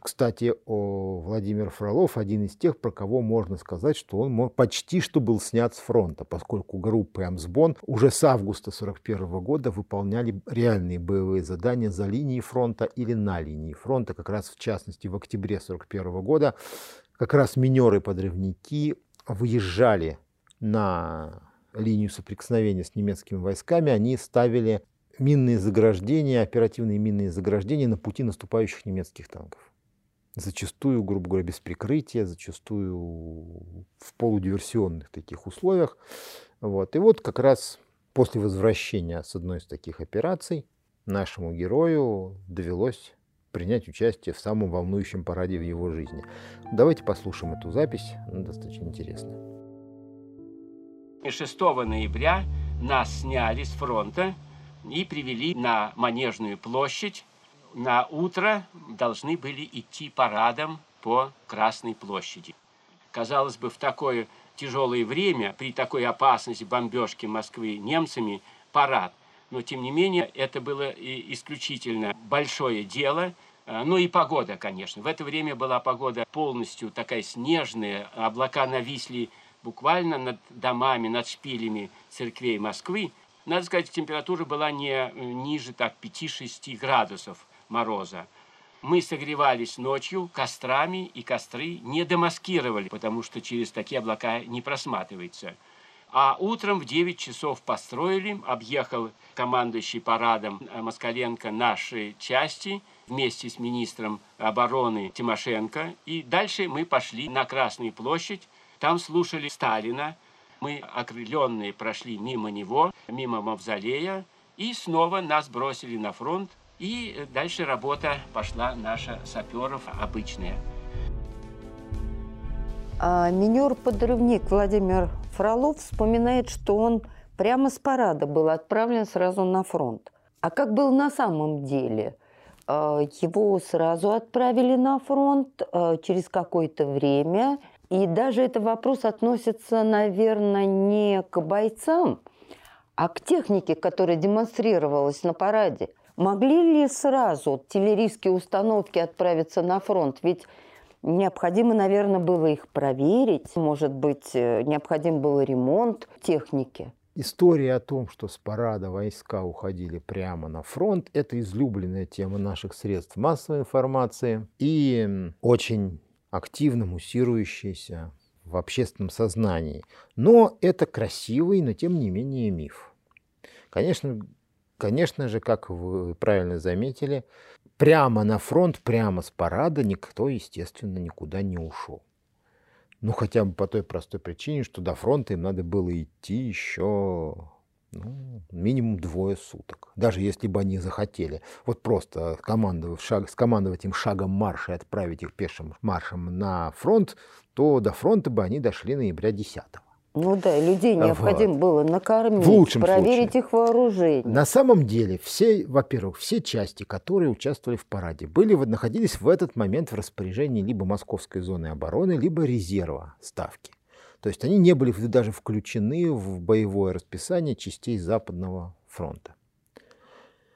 Кстати, о Владимир Фролов один из тех, про кого можно сказать, что он почти что был снят с фронта, поскольку группы Амсбон уже с августа 1941 года выполняли реальные боевые задания за линией фронта или на линии фронта. Как раз в частности в октябре 1941 года как раз минеры-подрывники выезжали на линию соприкосновения с немецкими войсками, они ставили минные заграждения, оперативные минные заграждения на пути наступающих немецких танков. Зачастую, грубо говоря, без прикрытия, зачастую в полудиверсионных таких условиях. Вот. И вот как раз после возвращения с одной из таких операций нашему герою довелось принять участие в самом волнующем параде в его жизни. Давайте послушаем эту запись, она достаточно интересная. 6 ноября нас сняли с фронта и привели на Манежную площадь. На утро должны были идти парадом по Красной площади. Казалось бы, в такое тяжелое время, при такой опасности бомбежки Москвы немцами, парад – но тем не менее это было исключительно большое дело. А, ну и погода, конечно. В это время была погода полностью такая снежная, облака нависли буквально над домами, над шпилями церквей Москвы. Надо сказать, температура была не ниже так 5-6 градусов мороза. Мы согревались ночью кострами, и костры не демаскировали, потому что через такие облака не просматривается. А утром в 9 часов построили, объехал командующий парадом Москаленко наши части вместе с министром обороны Тимошенко. И дальше мы пошли на Красную площадь. Там слушали Сталина. Мы, окрыленные, прошли мимо него, мимо мавзолея. И снова нас бросили на фронт. И дальше работа пошла наша саперов обычная. А минер-подрывник Владимир Фролов вспоминает, что он прямо с парада был отправлен сразу на фронт. А как было на самом деле? А, его сразу отправили на фронт а, через какое-то время. И даже этот вопрос относится, наверное, не к бойцам, а к технике, которая демонстрировалась на параде. Могли ли сразу артиллерийские установки отправиться на фронт? Ведь необходимо, наверное, было их проверить. Может быть, э, необходим был ремонт техники. История о том, что с парада войска уходили прямо на фронт, это излюбленная тема наших средств массовой информации и очень активно муссирующаяся в общественном сознании. Но это красивый, но тем не менее миф. Конечно, конечно же, как вы правильно заметили, прямо на фронт, прямо с парада никто, естественно, никуда не ушел. Ну, хотя бы по той простой причине, что до фронта им надо было идти еще ну, минимум двое суток. Даже если бы они захотели. Вот просто командовать, шаг, скомандовать им шагом марша и отправить их пешим маршем на фронт, то до фронта бы они дошли ноября 10 -го. Ну да, людей необходимо вот. было накормить, в лучшем проверить случае. их вооружение. На самом деле, все, во-первых, все части, которые участвовали в параде, были, находились в этот момент в распоряжении либо Московской зоны обороны, либо резерва ставки. То есть они не были даже включены в боевое расписание частей Западного фронта.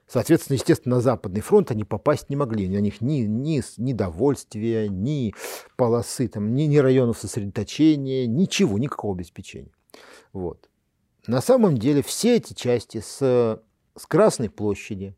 Соответственно, естественно, на Западный фронт они попасть не могли. У них ни, ни, ни довольствия, ни полосы, там, ни, ни районов сосредоточения, ничего, никакого обеспечения. Вот. На самом деле все эти части с, с Красной площади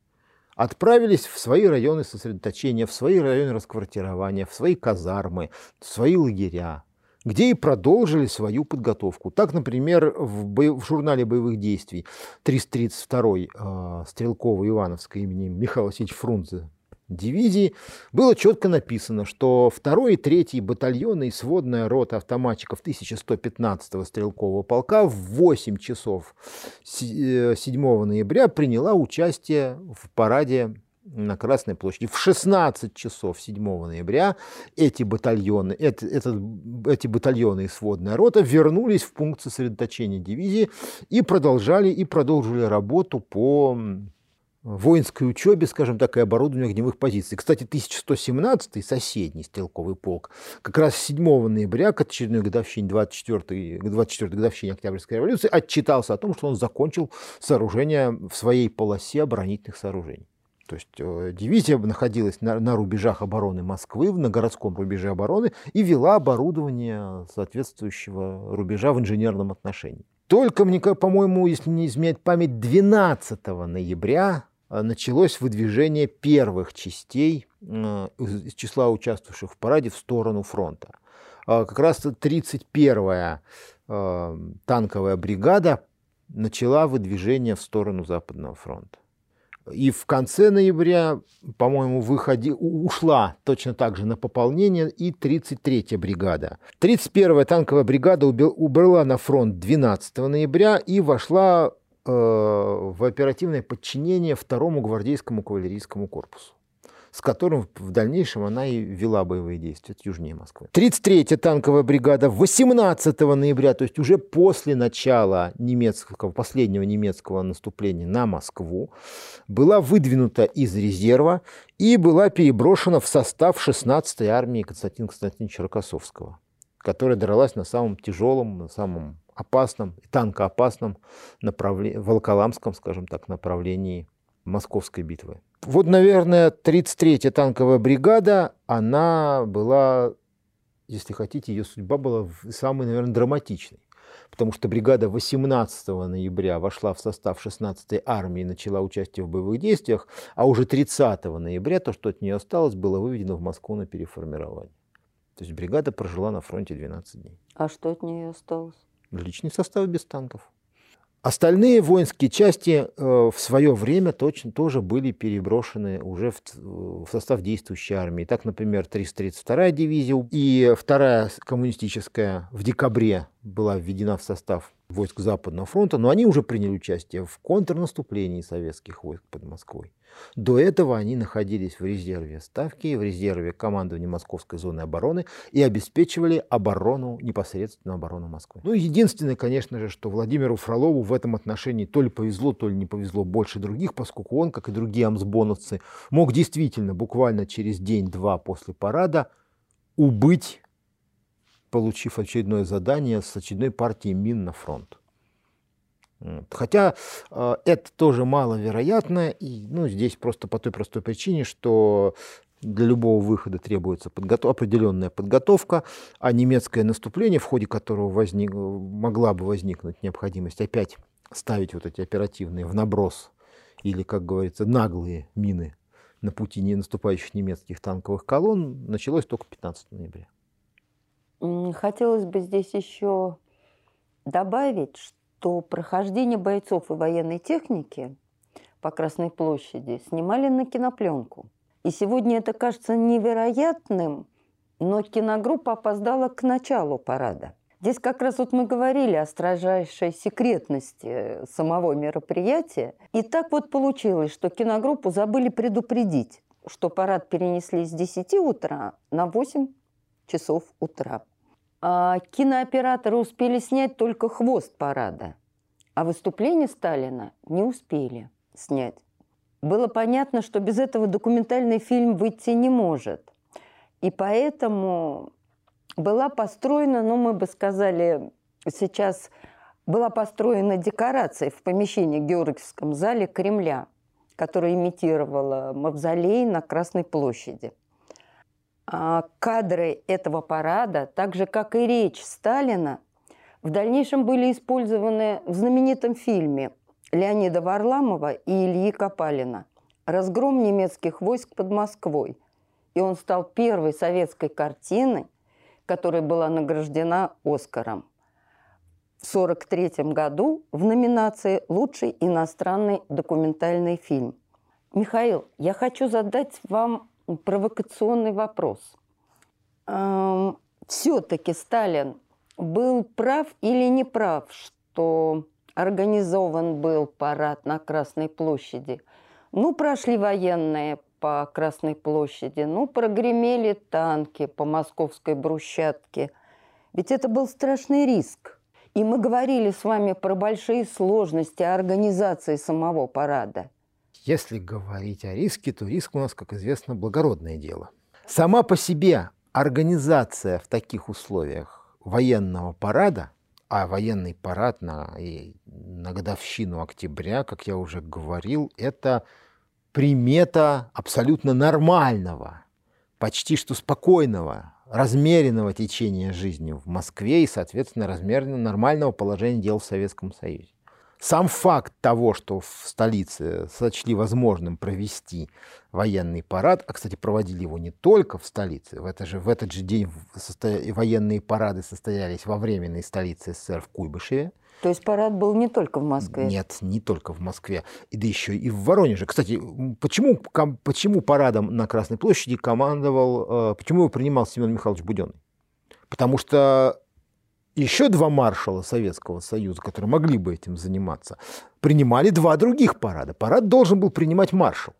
отправились в свои районы сосредоточения, в свои районы расквартирования, в свои казармы, в свои лагеря где и продолжили свою подготовку. Так, например, в, бо... в журнале боевых действий 332-й э, а, стрелково-ивановской имени Михаила Васильевича Фрунзе дивизии было четко написано, что 2 и 3 батальоны и сводная рота автоматчиков 1115-го стрелкового полка в 8 часов 7 э, ноября приняла участие в параде на Красной площади. В 16 часов 7 ноября эти батальоны, это, это, эти батальоны и сводная рота вернулись в пункт сосредоточения дивизии и продолжали, и продолжили работу по воинской учебе, скажем так, и оборудованию огневых позиций. Кстати, 1117-й, соседний стрелковый полк, как раз 7 ноября, к очередной годовщине, 24-й, 24 годовщине Октябрьской революции, отчитался о том, что он закончил сооружение в своей полосе оборонительных сооружений. То есть э, дивизия находилась на, на рубежах обороны Москвы, на городском рубеже обороны, и вела оборудование соответствующего рубежа в инженерном отношении. Только, мне, по-моему, если не изменяет память, 12 ноября э, началось выдвижение первых частей э, из числа участвовавших в параде в сторону фронта. Как раз 31-я танковая бригада начала выдвижение в сторону Западного фронта. И в конце ноября, по-моему, выходи, ушла точно так же на пополнение и 33-я бригада. 31-я танковая бригада убрала на фронт 12 ноября и вошла э, в оперативное подчинение второму гвардейскому кавалерийскому корпусу с которым в дальнейшем она и вела боевые действия от южнее Москвы. 33-я танковая бригада 18 ноября, то есть уже после начала немецкого, последнего немецкого наступления на Москву, была выдвинута из резерва и была переброшена в состав 16-й армии Константина Константиновича Рокоссовского, которая дралась на самом тяжелом, на самом опасном, танкоопасном направлении, Волоколамском, скажем так, направлении Московской битвы. Вот, наверное, 33-я танковая бригада, она была, если хотите, ее судьба была самой, наверное, драматичной. Потому что бригада 18 ноября вошла в состав 16-й армии и начала участие в боевых действиях, а уже 30 ноября то, что от нее осталось, было выведено в Москву на переформирование. То есть бригада прожила на фронте 12 дней. А что от нее осталось? Личный состав без танков. Остальные воинские части э, в свое время точно тоже были переброшены уже в, состав действующей армии. Так, например, 332-я дивизия и вторая коммунистическая в декабре была введена в состав войск Западного фронта, но они уже приняли участие в контрнаступлении советских войск под Москвой. До этого они находились в резерве Ставки, в резерве командования Московской зоны обороны и обеспечивали оборону, непосредственно оборону Москвы. Ну, единственное, конечно же, что Владимиру Фролову в этом отношении то ли повезло, то ли не повезло больше других, поскольку он, как и другие амсбоновцы, мог действительно буквально через день-два после парада убыть получив очередное задание с очередной партией мин на фронт. Хотя э, это тоже маловероятно, и ну, здесь просто по той простой причине, что для любого выхода требуется подготов... определенная подготовка, а немецкое наступление, в ходе которого возник... могла бы возникнуть необходимость опять ставить вот эти оперативные в наброс или, как говорится, наглые мины на пути не наступающих немецких танковых колонн, началось только 15 ноября. Хотелось бы здесь еще добавить, что прохождение бойцов и военной техники по Красной площади снимали на кинопленку. И сегодня это кажется невероятным, но киногруппа опоздала к началу парада. Здесь как раз вот мы говорили о строжайшей секретности самого мероприятия. И так вот получилось, что киногруппу забыли предупредить, что парад перенесли с 10 утра на 8 часов утра. А кинооператоры успели снять только хвост парада, а выступление Сталина не успели снять. Было понятно, что без этого документальный фильм выйти не может. И поэтому была построена, ну, мы бы сказали, сейчас была построена декорация в помещении Георгиевском зале Кремля, которая имитировала мавзолей на Красной площади. А, кадры этого парада, так же как и речь Сталина, в дальнейшем были использованы в знаменитом фильме Леонида Варламова и Ильи Копалина «Разгром немецких войск под Москвой». И он стал первой советской картиной, которая была награждена Оскаром. В 1943 году в номинации «Лучший иностранный документальный фильм». Михаил, я хочу задать вам провокационный вопрос. Эм, Все-таки Сталин был прав или не прав, что организован был парад на Красной площади? Ну, прошли военные по Красной площади, ну, прогремели танки по московской брусчатке. Ведь это был страшный риск. И мы говорили с вами про большие сложности организации самого парада – если говорить о риске, то риск у нас, как известно, благородное дело. Сама по себе организация в таких условиях военного парада, а военный парад на, на годовщину октября, как я уже говорил, это примета абсолютно нормального, почти что спокойного, размеренного течения жизни в Москве и, соответственно, размеренно нормального положения дел в Советском Союзе. Сам факт того, что в столице сочли возможным провести военный парад, а, кстати, проводили его не только в столице, в, это же, в этот же день состо... военные парады состоялись во временной столице СССР в Куйбышеве, то есть парад был не только в Москве? Нет, не только в Москве, и да еще и в Воронеже. Кстати, почему, почему парадом на Красной площади командовал, э, почему его принимал Семен Михайлович Буденный? Потому что еще два маршала Советского Союза, которые могли бы этим заниматься, принимали два других парада. Парад должен был принимать маршал.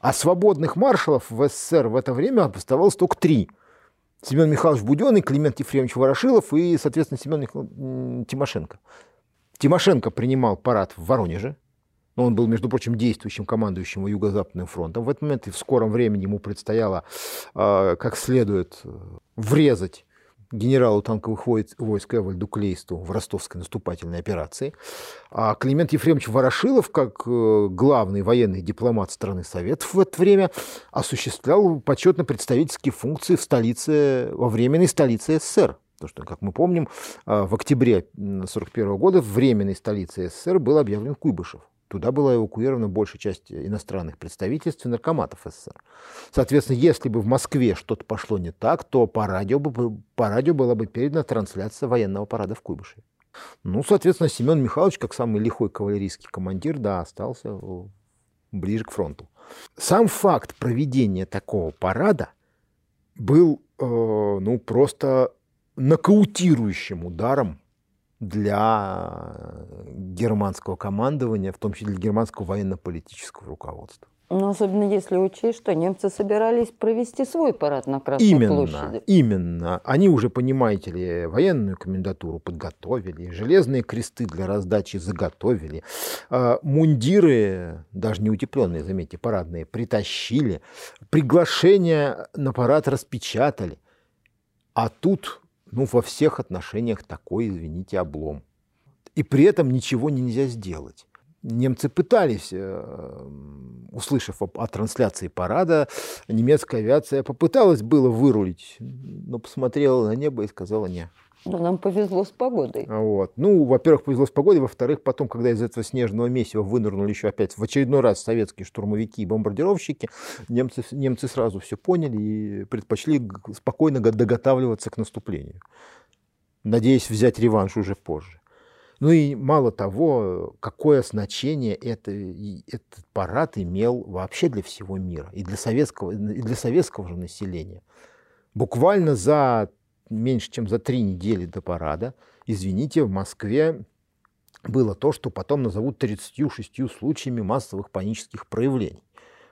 А свободных маршалов в СССР в это время оставалось только три. Семен Михайлович Буденный, Климент Ефремович Ворошилов и, соответственно, Семен Михайлович Тимошенко. Тимошенко принимал парад в Воронеже, но он был, между прочим, действующим командующим Юго-Западным фронтом. В этот момент и в скором времени ему предстояло э, как следует э, врезать генералу танковых войск Эвальду Клейсту в ростовской наступательной операции. А Климент Ефремович Ворошилов, как э, главный военный дипломат страны Советов в это время, осуществлял почетно-представительские функции в столице, во временной столице СССР. Потому что, как мы помним, э, в октябре 1941 года временной столицей СССР был объявлен Куйбышев. Туда была эвакуирована большая часть иностранных представительств и наркоматов СССР. Соответственно, если бы в Москве что-то пошло не так, то по радио, бы, по радио была бы передана трансляция военного парада в Куйбышеве. Ну, соответственно, Семен Михайлович, как самый лихой кавалерийский командир, да, остался ближе к фронту. Сам факт проведения такого парада был, э, ну, просто нокаутирующим ударом для германского командования, в том числе для германского военно-политического руководства. Ну, особенно если учесть, что немцы собирались провести свой парад на Красной именно, площади. Именно. Они уже, понимаете ли, военную комендатуру подготовили, железные кресты для раздачи заготовили, а, мундиры, даже не утепленные, заметьте, парадные, притащили, приглашения на парад распечатали. А тут, ну, во всех отношениях такой, извините, облом. И при этом ничего нельзя сделать немцы пытались, э, услышав о, трансляции парада, немецкая авиация попыталась было вырулить, но посмотрела на небо и сказала «не». Ну, нам повезло с погодой. Вот. Ну, во-первых, повезло с погодой, во-вторых, потом, когда из этого снежного месива вынырнули еще опять в очередной раз советские штурмовики и бомбардировщики, немцы, немцы сразу все поняли и предпочли спокойно доготавливаться к наступлению, надеясь взять реванш уже позже. Ну и мало того, какое значение это, этот парад имел вообще для всего мира и для советского, и для советского же населения. Буквально за меньше, чем за три недели до парада, извините, в Москве было то, что потом назовут 36 случаями массовых панических проявлений.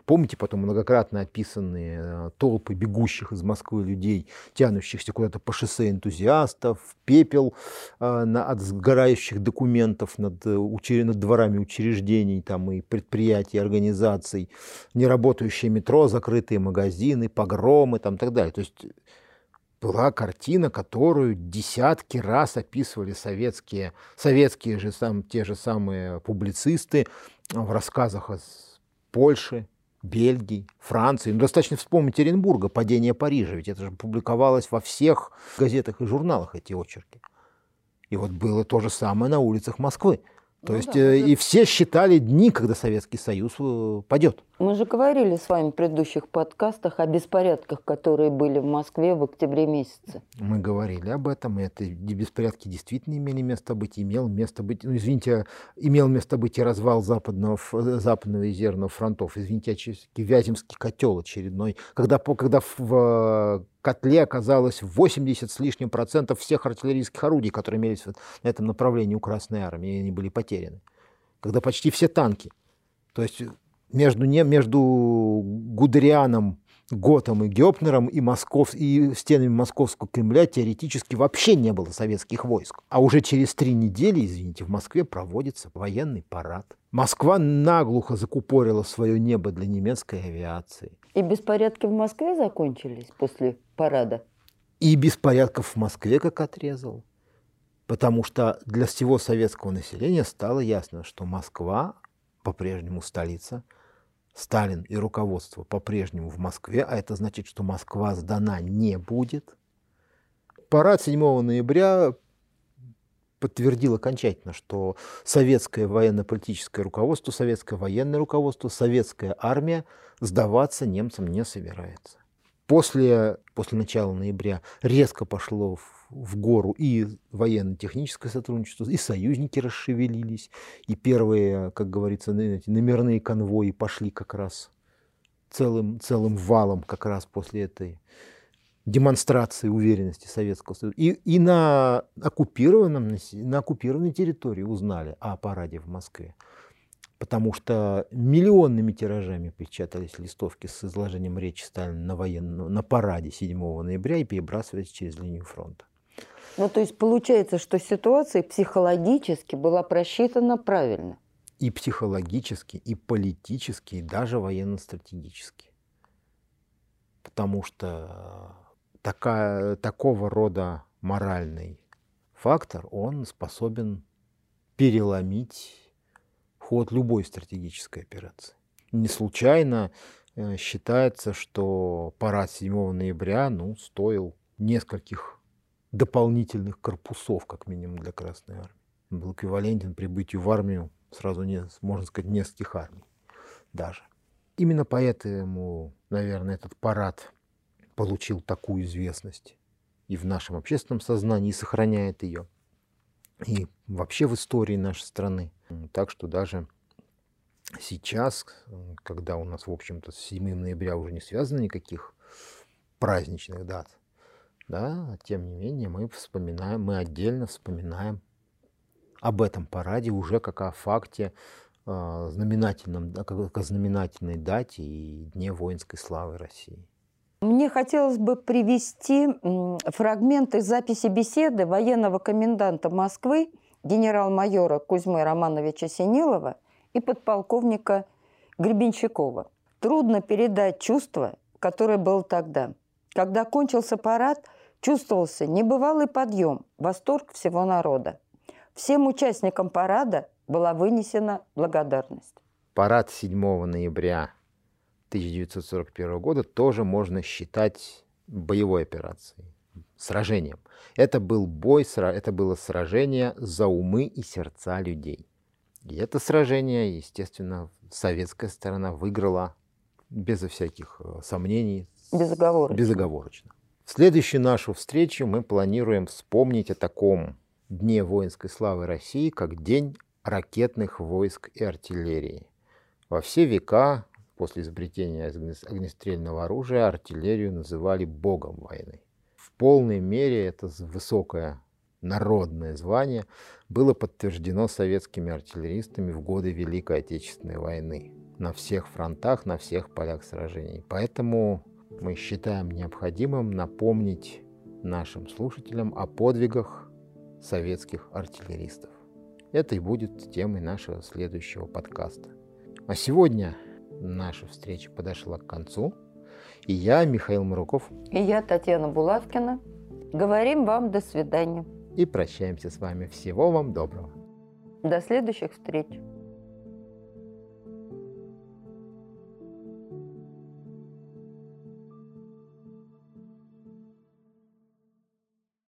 Помните потом многократно описанные э, толпы бегущих из Москвы людей, тянущихся куда-то по шоссе энтузиастов, пепел э, от сгорающих документов над, э, над дворами учреждений там, и предприятий, организаций, неработающее метро, закрытые магазины, погромы там, и так далее. То есть была картина, которую десятки раз описывали советские, советские же сам, те же самые публицисты в рассказах о Польше, Бельгии, Франции. Ну, достаточно вспомнить Оренбурга, падение Парижа, ведь это же публиковалось во всех газетах и журналах эти очерки. И вот было то же самое на улицах Москвы. То ну, есть да, э, и все считали дни, когда Советский Союз э, падет. Мы же говорили с вами в предыдущих подкастах о беспорядках, которые были в Москве в октябре месяце. Мы говорили об этом, и это беспорядки действительно имели место быть, имел место быть, ну извините, имел место быть и развал западного, западного и северного фронтов, извините, Вяземский котел очередной, когда, когда в котле оказалось 80 с лишним процентов всех артиллерийских орудий, которые имелись на этом направлении у Красной Армии, и они были потеряны. Когда почти все танки. То есть между, не, между Гудерианом, Готом и Гёпнером и, Москов, и стенами Московского Кремля теоретически вообще не было советских войск. А уже через три недели, извините, в Москве проводится военный парад. Москва наглухо закупорила свое небо для немецкой авиации. И беспорядки в Москве закончились после парада? И беспорядков в Москве как отрезал. Потому что для всего советского населения стало ясно, что Москва по-прежнему столица, Сталин и руководство по-прежнему в Москве, а это значит, что Москва сдана не будет. Парад 7 ноября подтвердил окончательно, что советское военно-политическое руководство, советское военное руководство, советская армия сдаваться немцам не собирается. После, после начала ноября резко пошло в в гору и военно-техническое сотрудничество, и союзники расшевелились, и первые, как говорится, номерные конвои пошли как раз целым, целым валом как раз после этой демонстрации уверенности Советского Союза. И, и на, оккупированном, на оккупированной территории узнали о параде в Москве. Потому что миллионными тиражами печатались листовки с изложением речи Сталина на, военном, на параде 7 ноября и перебрасывались через линию фронта. Ну, то есть получается, что ситуация психологически была просчитана правильно. И психологически, и политически, и даже военно-стратегически. Потому что такая, такого рода моральный фактор, он способен переломить ход любой стратегической операции. Не случайно э, считается, что парад 7 ноября ну, стоил нескольких дополнительных корпусов, как минимум, для Красной Армии. Он был эквивалентен прибытию в армию сразу, не, можно сказать, нескольких армий даже. Именно поэтому, наверное, этот парад получил такую известность и в нашем общественном сознании, и сохраняет ее. и вообще в истории нашей страны. Так что даже сейчас, когда у нас, в общем-то, с 7 ноября уже не связано никаких праздничных дат, да, тем не менее мы вспоминаем, мы отдельно вспоминаем об этом параде уже как о факте э, знаменательном, как о знаменательной дате и Дне воинской славы России. Мне хотелось бы привести фрагменты записи беседы военного коменданта Москвы генерал-майора Кузьмы Романовича Синилова и подполковника Гребенщикова. Трудно передать чувство, которое было тогда. Когда кончился парад, чувствовался небывалый подъем, восторг всего народа. Всем участникам парада была вынесена благодарность. Парад 7 ноября 1941 года тоже можно считать боевой операцией, сражением. Это был бой, это было сражение за умы и сердца людей. И это сражение, естественно, советская сторона выиграла безо всяких э, сомнений. Безоговорочно. Безоговорочно. В следующую нашу встречу мы планируем вспомнить о таком Дне воинской славы России, как День ракетных войск и артиллерии. Во все века после изобретения огнестрельного оружия артиллерию называли богом войны. В полной мере это высокое народное звание было подтверждено советскими артиллеристами в годы Великой Отечественной войны на всех фронтах, на всех полях сражений. Поэтому мы считаем необходимым напомнить нашим слушателям о подвигах советских артиллеристов. Это и будет темой нашего следующего подкаста. А сегодня наша встреча подошла к концу. И я, Михаил Маруков. И я, Татьяна Булавкина. Говорим вам до свидания. И прощаемся с вами. Всего вам доброго. До следующих встреч.